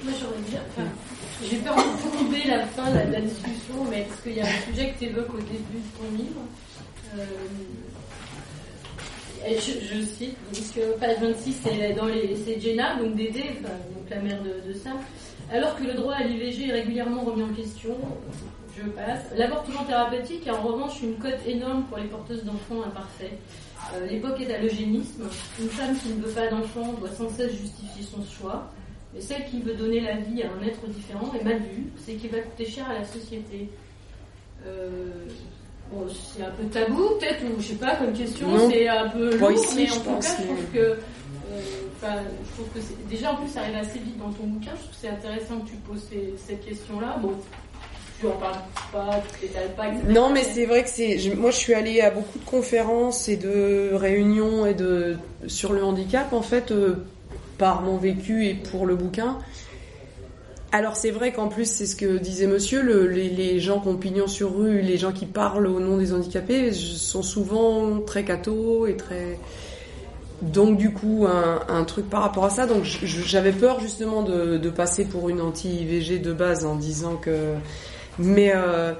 Moi j'aurais bien. Enfin, j'ai peur de couper la fin de la discussion, mais parce qu'il y a un sujet que tu évoques au début de ton livre. Euh, et je, je cite, parce que page 26, c'est dans les, c'est Jenna, donc Dédé, enfin, donc la mère de, de ça. Alors que le droit à l'IVG est régulièrement remis en question, je passe. L'avortement thérapeutique est en revanche une cote énorme pour les porteuses d'enfants imparfaits. Euh, L'époque est à l'eugénisme. Une femme qui ne veut pas d'enfant doit sans cesse justifier son choix. Mais celle qui veut donner la vie à un être différent est mal vue, c'est qui va coûter cher à la société. Euh, bon, c'est un peu tabou, peut-être, ou je sais pas, comme question, c'est un peu lourd, ici, mais je en tout pense, cas, je mais- trouve que, euh, enfin, je trouve que c'est, déjà en plus, ça arrive assez vite dans ton bouquin. Je trouve que c'est intéressant que tu poses ces- cette question-là. Bon, tu en parles pas, tu pas, etc. Non, mais c'est vrai que c'est. je- Moi, je suis allée à beaucoup de conférences et de réunions et de sur le handicap, en fait, euh, par mon vécu et pour le bouquin. Alors c'est vrai qu'en plus, c'est ce que disait Monsieur, le- les, gens qui ont pignon sur rue, les gens qui parlent au nom des handicapés, sont souvent très cathos et très. Donc du coup, un, truc par rapport à ça. Donc j'avais peur justement de, passer pour une anti-IVG de base en disant que. Mais euh,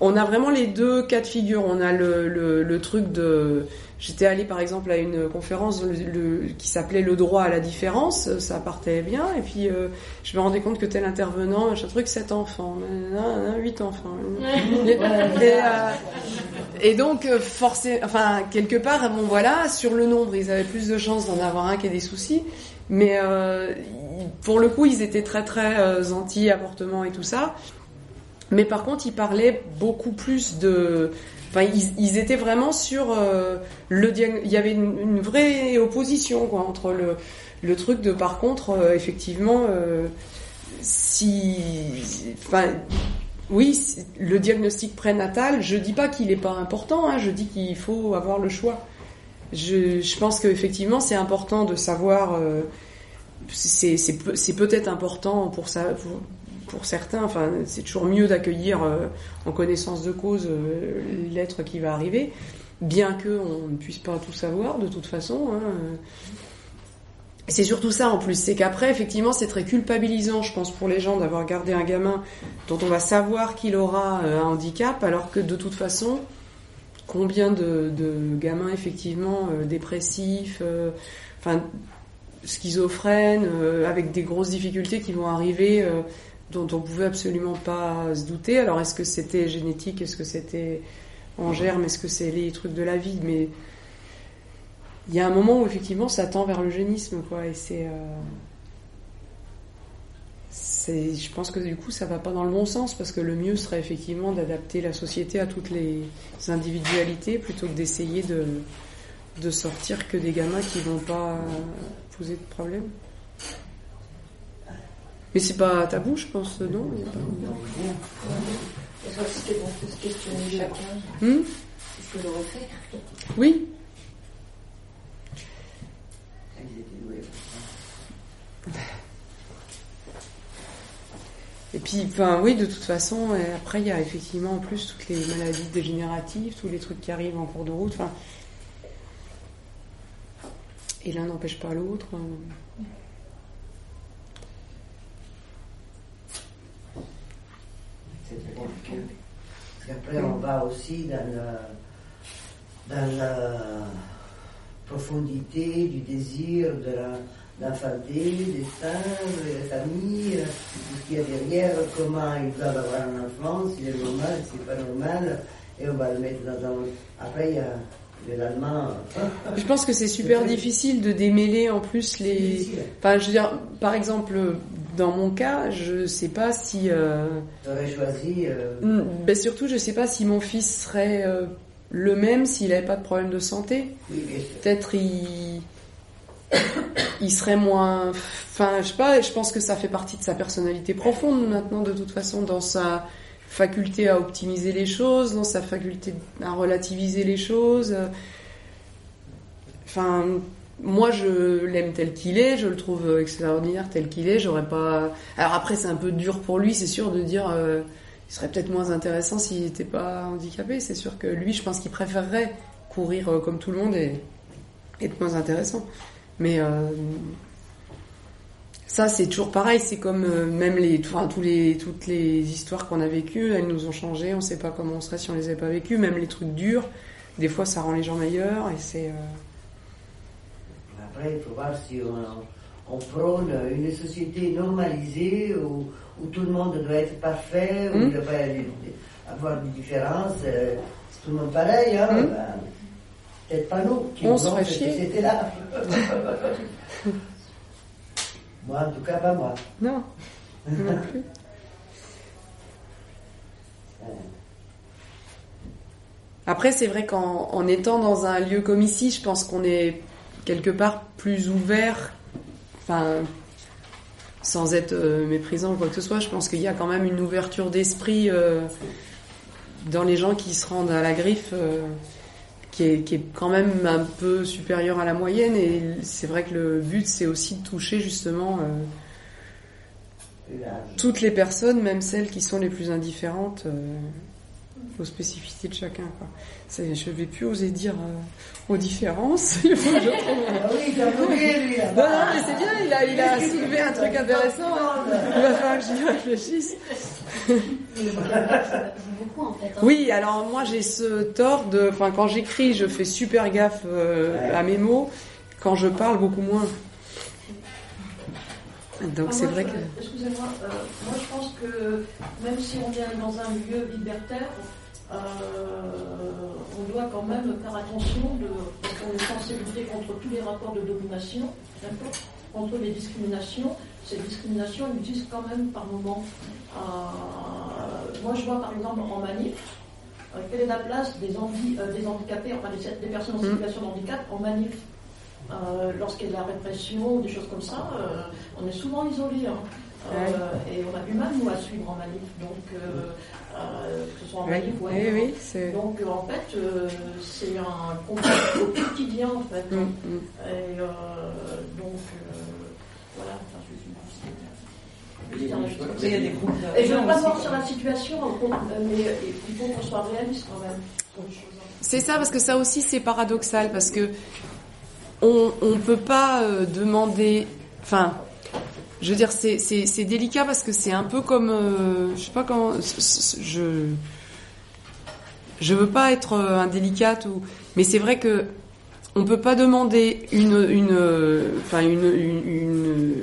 on a vraiment les deux cas de figure. On a le, le truc de. J'étais allée par exemple à une conférence le- le- qui s'appelait Le droit à la différence, ça partait bien, et puis euh, je me rendais compte que tel intervenant, machin truc, 7 enfants, 8 enfants. et, euh, et donc, euh, forcé, enfin, quelque part, bon voilà, sur le nombre, ils avaient plus de chances d'en avoir un qui ait des soucis, mais euh, pour le coup, ils étaient très très anti-avortement et tout ça. Mais par contre, ils parlaient beaucoup plus de. Enfin, ils, étaient vraiment sur euh, le Il y avait une, vraie opposition quoi, entre le, le truc de, par contre, euh, effectivement, euh, si. Enfin, oui, le diagnostic prénatal, je dis pas qu'il est pas important, hein, je dis qu'il faut avoir le choix. Je, je pense qu'effectivement, c'est important de savoir. euh, c'est c'est peu- c'est peut-être important pour ça. Pour certains, enfin, c'est toujours mieux d'accueillir euh, en connaissance de cause euh, l'être qui va arriver, bien que on ne puisse pas tout savoir de toute façon. hein, euh. C'est surtout ça en plus, c'est qu'après, effectivement, c'est très culpabilisant, je pense, pour les gens d'avoir gardé un gamin dont on va savoir qu'il aura un handicap, alors que de toute façon, combien de, gamins effectivement dépressifs, enfin schizophrènes, avec des grosses difficultés qui vont arriver, dont on pouvait absolument pas se douter. Alors est-ce que c'était génétique, est-ce que c'était en germe, est-ce que c'est les trucs de la vie, mais il y a un moment où effectivement ça tend vers l'eugénisme, quoi, et c'est, euh, je pense que du coup ça va pas dans le bon sens parce que le mieux serait effectivement d'adapter la société à toutes les individualités plutôt que d'essayer de, de sortir que des gamins qui vont pas poser de problème. Mais c'est pas tabou, je pense, non il y a pas- fait. Oui. Et puis, enfin, oui, de toute façon, euh, après, il y a effectivement en plus toutes les maladies dégénératives, tous les trucs qui arrivent en cours de route. Et l'un n'empêche pas l'autre. euh. Parce qu'après, on va aussi dans la, dans la profondité du désir de la- d'enfanter, des seins, de la famille, tout ce qu'il y a derrière, comment ils doivent avoir un enfant, s'il est normal, s'il n'est pas normal, et on va le mettre dans un... Après, il y a le lendemain... Je pense que c'est super difficile de démêler en plus les. Enfin, je veux dire, par exemple, dans mon cas, je sais pas si. euh, J'aurais choisi... euh, Mm, Ben surtout, je sais pas si mon fils serait euh, le même s'il n'avait pas de problème de santé. Oui. Peut-être il, il serait moins. Enfin, je sais pas. Je pense que ça fait partie de sa personnalité profonde maintenant, de toute façon, dans sa faculté à optimiser les choses, dans sa faculté à relativiser les choses. Enfin, moi, je l'aime tel qu'il est, je le trouve extraordinaire tel qu'il est. J'aurais pas. Alors après, c'est un peu dur pour lui, c'est sûr, de dire. euh, il serait peut-être moins intéressant s'il n'était pas handicapé. C'est sûr que lui, je pense qu'il préférerait courir euh, comme tout le monde et être moins intéressant. Mais euh, ça, c'est toujours pareil. C'est comme euh, même les, tous les, toutes les histoires qu'on a vécues, elles nous ont changé. On ne sait pas comment on serait si on les avait pas vécues. Même les trucs durs, des fois, ça rend les gens meilleurs. Et c'est Après, il faut voir si on, on prône une société normalisée où, où tout le monde doit être parfait, où Hmm. il ne doit pas avoir de différence. euh, C'est tout le monde pareil, hein, Hmm. ben, peut-être pas nous qui On cette chier. société-là. moi, en tout cas, pas moi. non, non plus. Après, c'est vrai qu'en en étant dans un lieu comme ici, je pense qu'on est quelque part plus ouvert, enfin, sans être euh, méprisant ou quoi que ce soit, je pense qu'il y a quand même une ouverture d'esprit euh, dans les gens qui se rendent à la griffe euh, qui, est, qui est quand même un peu supérieure à la moyenne. Et c'est vrai que le but, c'est aussi de toucher justement euh, toutes les personnes, même celles qui sont les plus indifférentes. euh, aux spécificités de chacun. Quoi. Je vais plus oser dire euh, aux différences. Il faut que je trouve- Ah oui, bloqué, lui, Non, non, mais c'est bien, il a, il a soulevé un truc intéressant. hein. Il va falloir que j'y réfléchisse. beaucoup en fait. hein. Oui, alors moi j'ai ce tort de, enfin quand j'écris, je fais super gaffe euh, à mes mots. Quand je parle, beaucoup moins. Donc Ah, c'est vrai je- que. Excusez-moi, euh, moi je pense que même si on vient dans un milieu libertaire, euh, on doit quand même faire attention de, parce qu'on est censé lutter contre tous les rapports de domination, contre les discriminations. Ces discriminations existent quand même par moment. Euh, moi je vois par exemple en manif, quelle est la place des handicapés, enfin des, des personnes en Mm. situation de handicap en manif? Euh, lorsqu'il y a de la répression des choses comme ça, euh, on est souvent isolé. hein. Euh, Et on a du mal, nous, à suivre en manif. Donc, euh, euh, que ce soit en manif ou oui, ailleurs. oui, Donc, en fait, euh, c'est un combat au quotidien, en fait. Mm, hein. mm. Et euh, donc, euh, voilà. Il y a des groupes Et je ne veux pas voir sur la situation, mais il faut qu'on soit réaliste quand même. hein. C'est ça, parce que ça aussi c'est paradoxal, parce que on on peut pas euh, demander, enfin, je veux dire c'est délicat parce que c'est un peu comme, euh, je sais pas comment, je je veux pas être euh, indélicate ou, mais c'est vrai que on peut pas demander une une enfin une une, une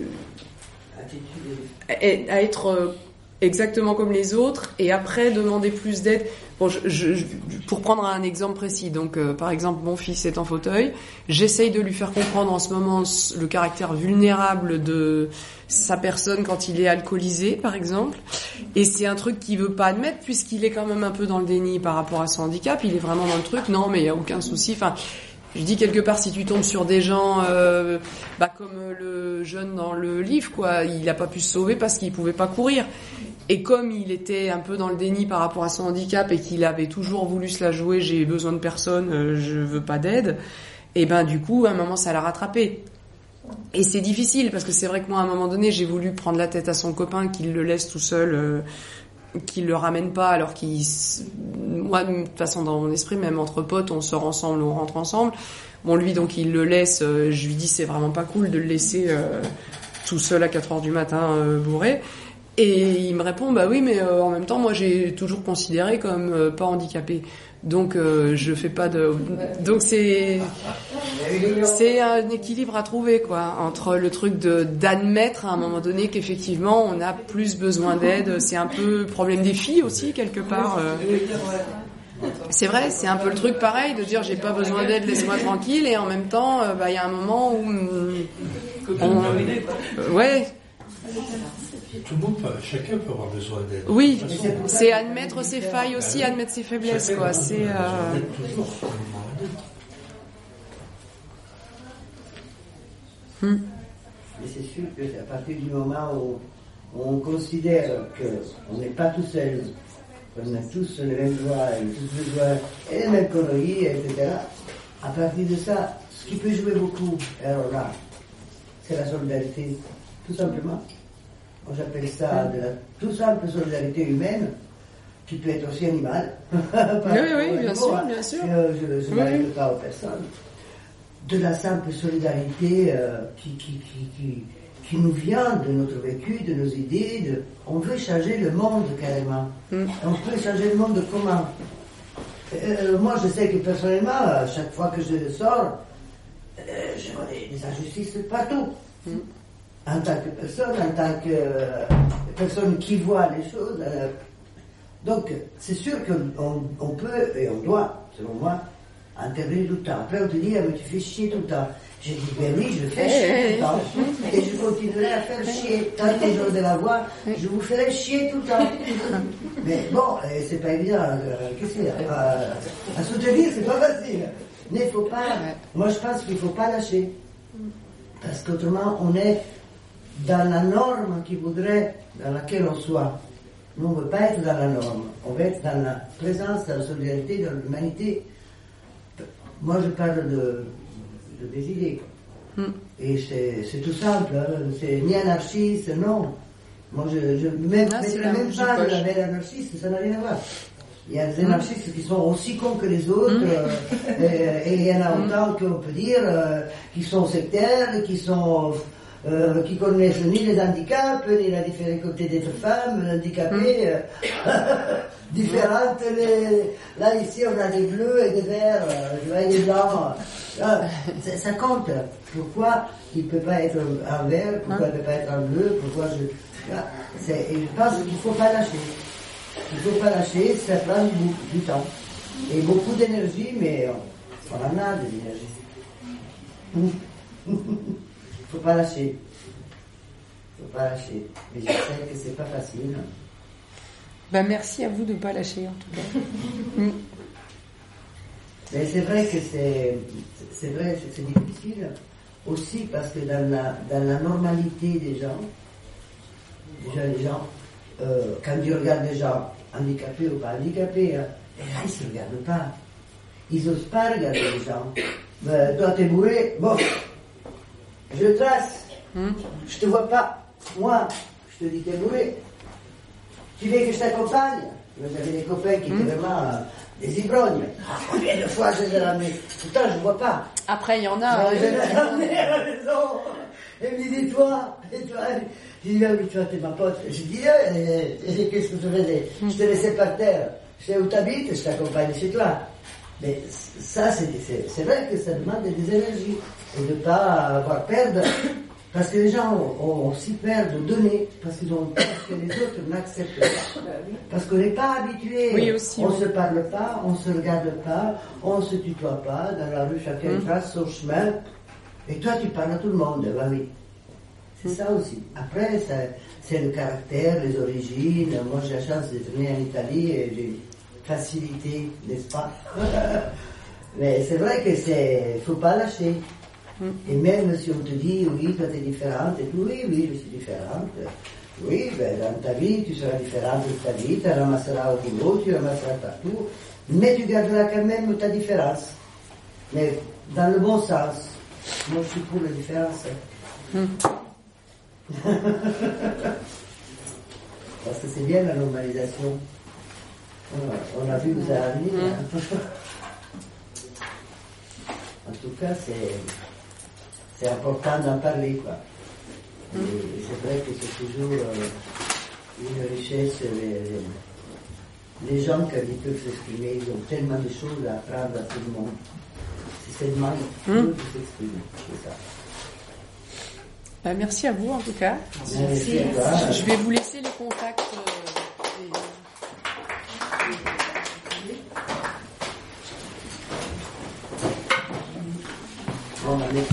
à être exactement comme les autres et après demander plus d'aide. Bon, je, je- pour prendre un exemple précis, donc euh, par exemple mon fils est en fauteuil, j'essaye de lui faire comprendre en ce moment le caractère vulnérable de sa personne quand il est alcoolisé, par exemple, et c'est un truc qu'il veut pas admettre puisqu'il est quand même un peu dans le déni par rapport à son handicap. Il est vraiment dans le truc, non mais il y a aucun souci. Enfin, je dis quelque part, si tu tombes sur des gens, euh, bah, comme le jeune dans le livre, quoi, il n'a pas pu se sauver parce qu'il pouvait pas courir. Et comme il était un peu dans le déni par rapport à son handicap et qu'il avait toujours voulu se la jouer, j'ai besoin de personne, euh, je veux pas d'aide, et ben du coup, à un moment, ça l'a rattrapé. Et c'est difficile parce que c'est vrai que moi, à un moment donné, j'ai voulu prendre la tête à son copain, qu'il le laisse tout seul, euh, qu'il le ramène pas, alors qu'il, moi, de toute façon, dans mon esprit, même entre potes, on sort ensemble, on rentre ensemble. Bon, lui, donc, il le laisse. euh, je lui dis, c'est vraiment pas cool de le laisser tout seul à 4 heures du matin bourré. Et il me répond, bah oui, mais euh, en même temps, moi, j'ai toujours considéré comme euh, pas handicapé. Donc, euh, je fais pas de. Donc, c'est c'est un équilibre à trouver, quoi, entre le truc de d'admettre à un moment donné qu'effectivement, on a plus besoin d'aide. C'est un peu problème des filles aussi quelque part. C'est vrai, c'est un peu le truc pareil de dire j'ai pas besoin d'aide, laisse-moi tranquille, et en même temps, bah, il y a un moment où on, ouais, Tout le monde, peut- chacun peut avoir besoin d'aide. oui, c'est admettre ses failles aussi, admettre ses faiblesses, quoi. C'est euh, hum, Mais c'est sûr que c'est à partir du moment où on considère qu'on n'est pas tout seul, qu'on a tous les mêmes droits, et tous besoin, et les mêmes conneries, etc., à partir de ça, ce qui peut jouer beaucoup, alors là, c'est la solidarité, tout simplement. Moi j'appelle ça de la tout simple solidarité humaine, qui peut être aussi animale. Oui, oui, au bien sûr, hein. bien sûr. Euh, je ne Oui, pas aux personnes de la simple solidarité euh, qui, qui, qui, qui, qui nous vient de notre vécu, de nos idées. De... On veut changer le monde carrément. Mm. On peut changer le monde comment Euh, Moi, je sais que personnellement, à chaque fois que je sors, euh, je vois des, des injustices partout. Mm. En tant que personne, en tant que euh, personne qui voit les choses. euh, donc, c'est sûr qu'on on peut et on doit, selon moi, intervenir tout le temps. Après, on te dit, ah, mais tu fais chier tout le temps. J'ai dit, ben oui, je fais Eh, chier eh, tout le temps. Et je continuerai à faire chier. Tant que j'aurai de la voix, je vous ferai chier tout le temps. Mais bon, c'est pas évident. euh, Qu'est-ce qu'il y a Euh, À soutenir, c'est pas facile. Mais il faut pas. Moi, je pense qu'il faut pas lâcher. Parce qu'autrement, on est dans la norme qui voudrait, dans laquelle on soit. Nous, on ne veut pas être dans la norme. On veut être dans la présence, dans la solidarité, dans l'humanité. Moi, je parle de, de des idées. Mm. Et c'est c'est tout simple. hein. C'est ni anarchiste, non. Moi, je, je même, Ah, la même pas de label anarchiste, ça n'a rien à voir. Il y a des anarchistes qui sont aussi cons que les autres, Mm. euh, et, et il y en a autant qu'on peut dire euh, qui sont sectaires, qui sont euh, qui connaissent ni les handicaps, ni la difficulté d'être femme, handicapée, euh, différentes. Les... Là ici on a des bleus et des verts, euh, des blancs. Ah, ça, ça compte. Pourquoi il ne peut pas être un vert, pourquoi il ne peut pas être un bleu, pourquoi je. Ah, je pense qu'il ne faut pas lâcher. Il ne faut pas lâcher, ça prend du, du temps. Et beaucoup d'énergie, mais on, on en a de l'énergie. Faut pas lâcher. Il ne faut pas lâcher. Mais je sais que c'est pas facile. Ben, merci à vous de ne pas lâcher en tout cas. Mm. Mais c'est vrai que c'est, c'est vrai que c'est difficile aussi parce que dans la, dans la normalité des gens, déjà les gens, euh, quand ils regardent des gens handicapés ou pas handicapés, hein, et là ils ne se regardent pas. Ils n'osent pas regarder les gens. Ben, toi t'es bourré, bon, je trace, je te vois pas. Moi, je te dis t'es bourré. Tu veux que je t'accompagne? J'avais des copains qui étaient vraiment euh, des ivrognes. Ah, combien de fois je les ai ramenés? Pourtant, je ne vois pas. Après, il y en a. Je euh, les ai ramenés à la maison. Elle me dit, et toi Et toi Je dis, ah oui, toi, t'es ma pote. Je dis, eh, eh, qu'est-ce que tu faisais? Je te laissais par terre. Je sais où t'habites, je t'accompagne chez toi. Mais ça, c'est vrai que ça demande des énergies. Et de ne pas avoir perdre. Parce que les gens ont, ont aussi peur de donner, parce qu'ils ont peur que les autres n'acceptent pas. Parce qu'on n'est pas habitué. Oui, aussi, on oui. se parle pas, on se regarde pas, on se tutoie pas. Dans la rue, chacun trace son chemin. Et toi, tu parles à tout le monde. Bah oui. C'est ça aussi. Après, c'est le caractère, les origines. Moi, j'ai la chance d'être né en Italie et j'ai facilité, n'est-ce pas? Mais c'est vrai que c'est, faut pas lâcher. Et même si on te dit, oui, toi t'es différente, et tout, oui, oui, je suis différente. Oui, ben, dans ta vie, tu seras différente de ta vie, tu ramasseras au boulot, tu ramasseras partout, mais tu garderas quand même ta différence. Mais dans le bon sens. Moi, je suis pour la différence. Parce que c'est bien la normalisation. On a- vu que ça arrive. hein. En tout cas, c'est, c'est important d'en parler, quoi. Et c'est vrai que c'est toujours euh, une richesse. Les, gens, quand ils peuvent s'exprimer, ils ont tellement de choses à apprendre à tout le monde. C'est seulement il faut Mm. qu'ils s'expriment, c'est ça. ben, merci à vous en tout cas. Merci. Je vais vous laisser les contacts. euh, Bon, avec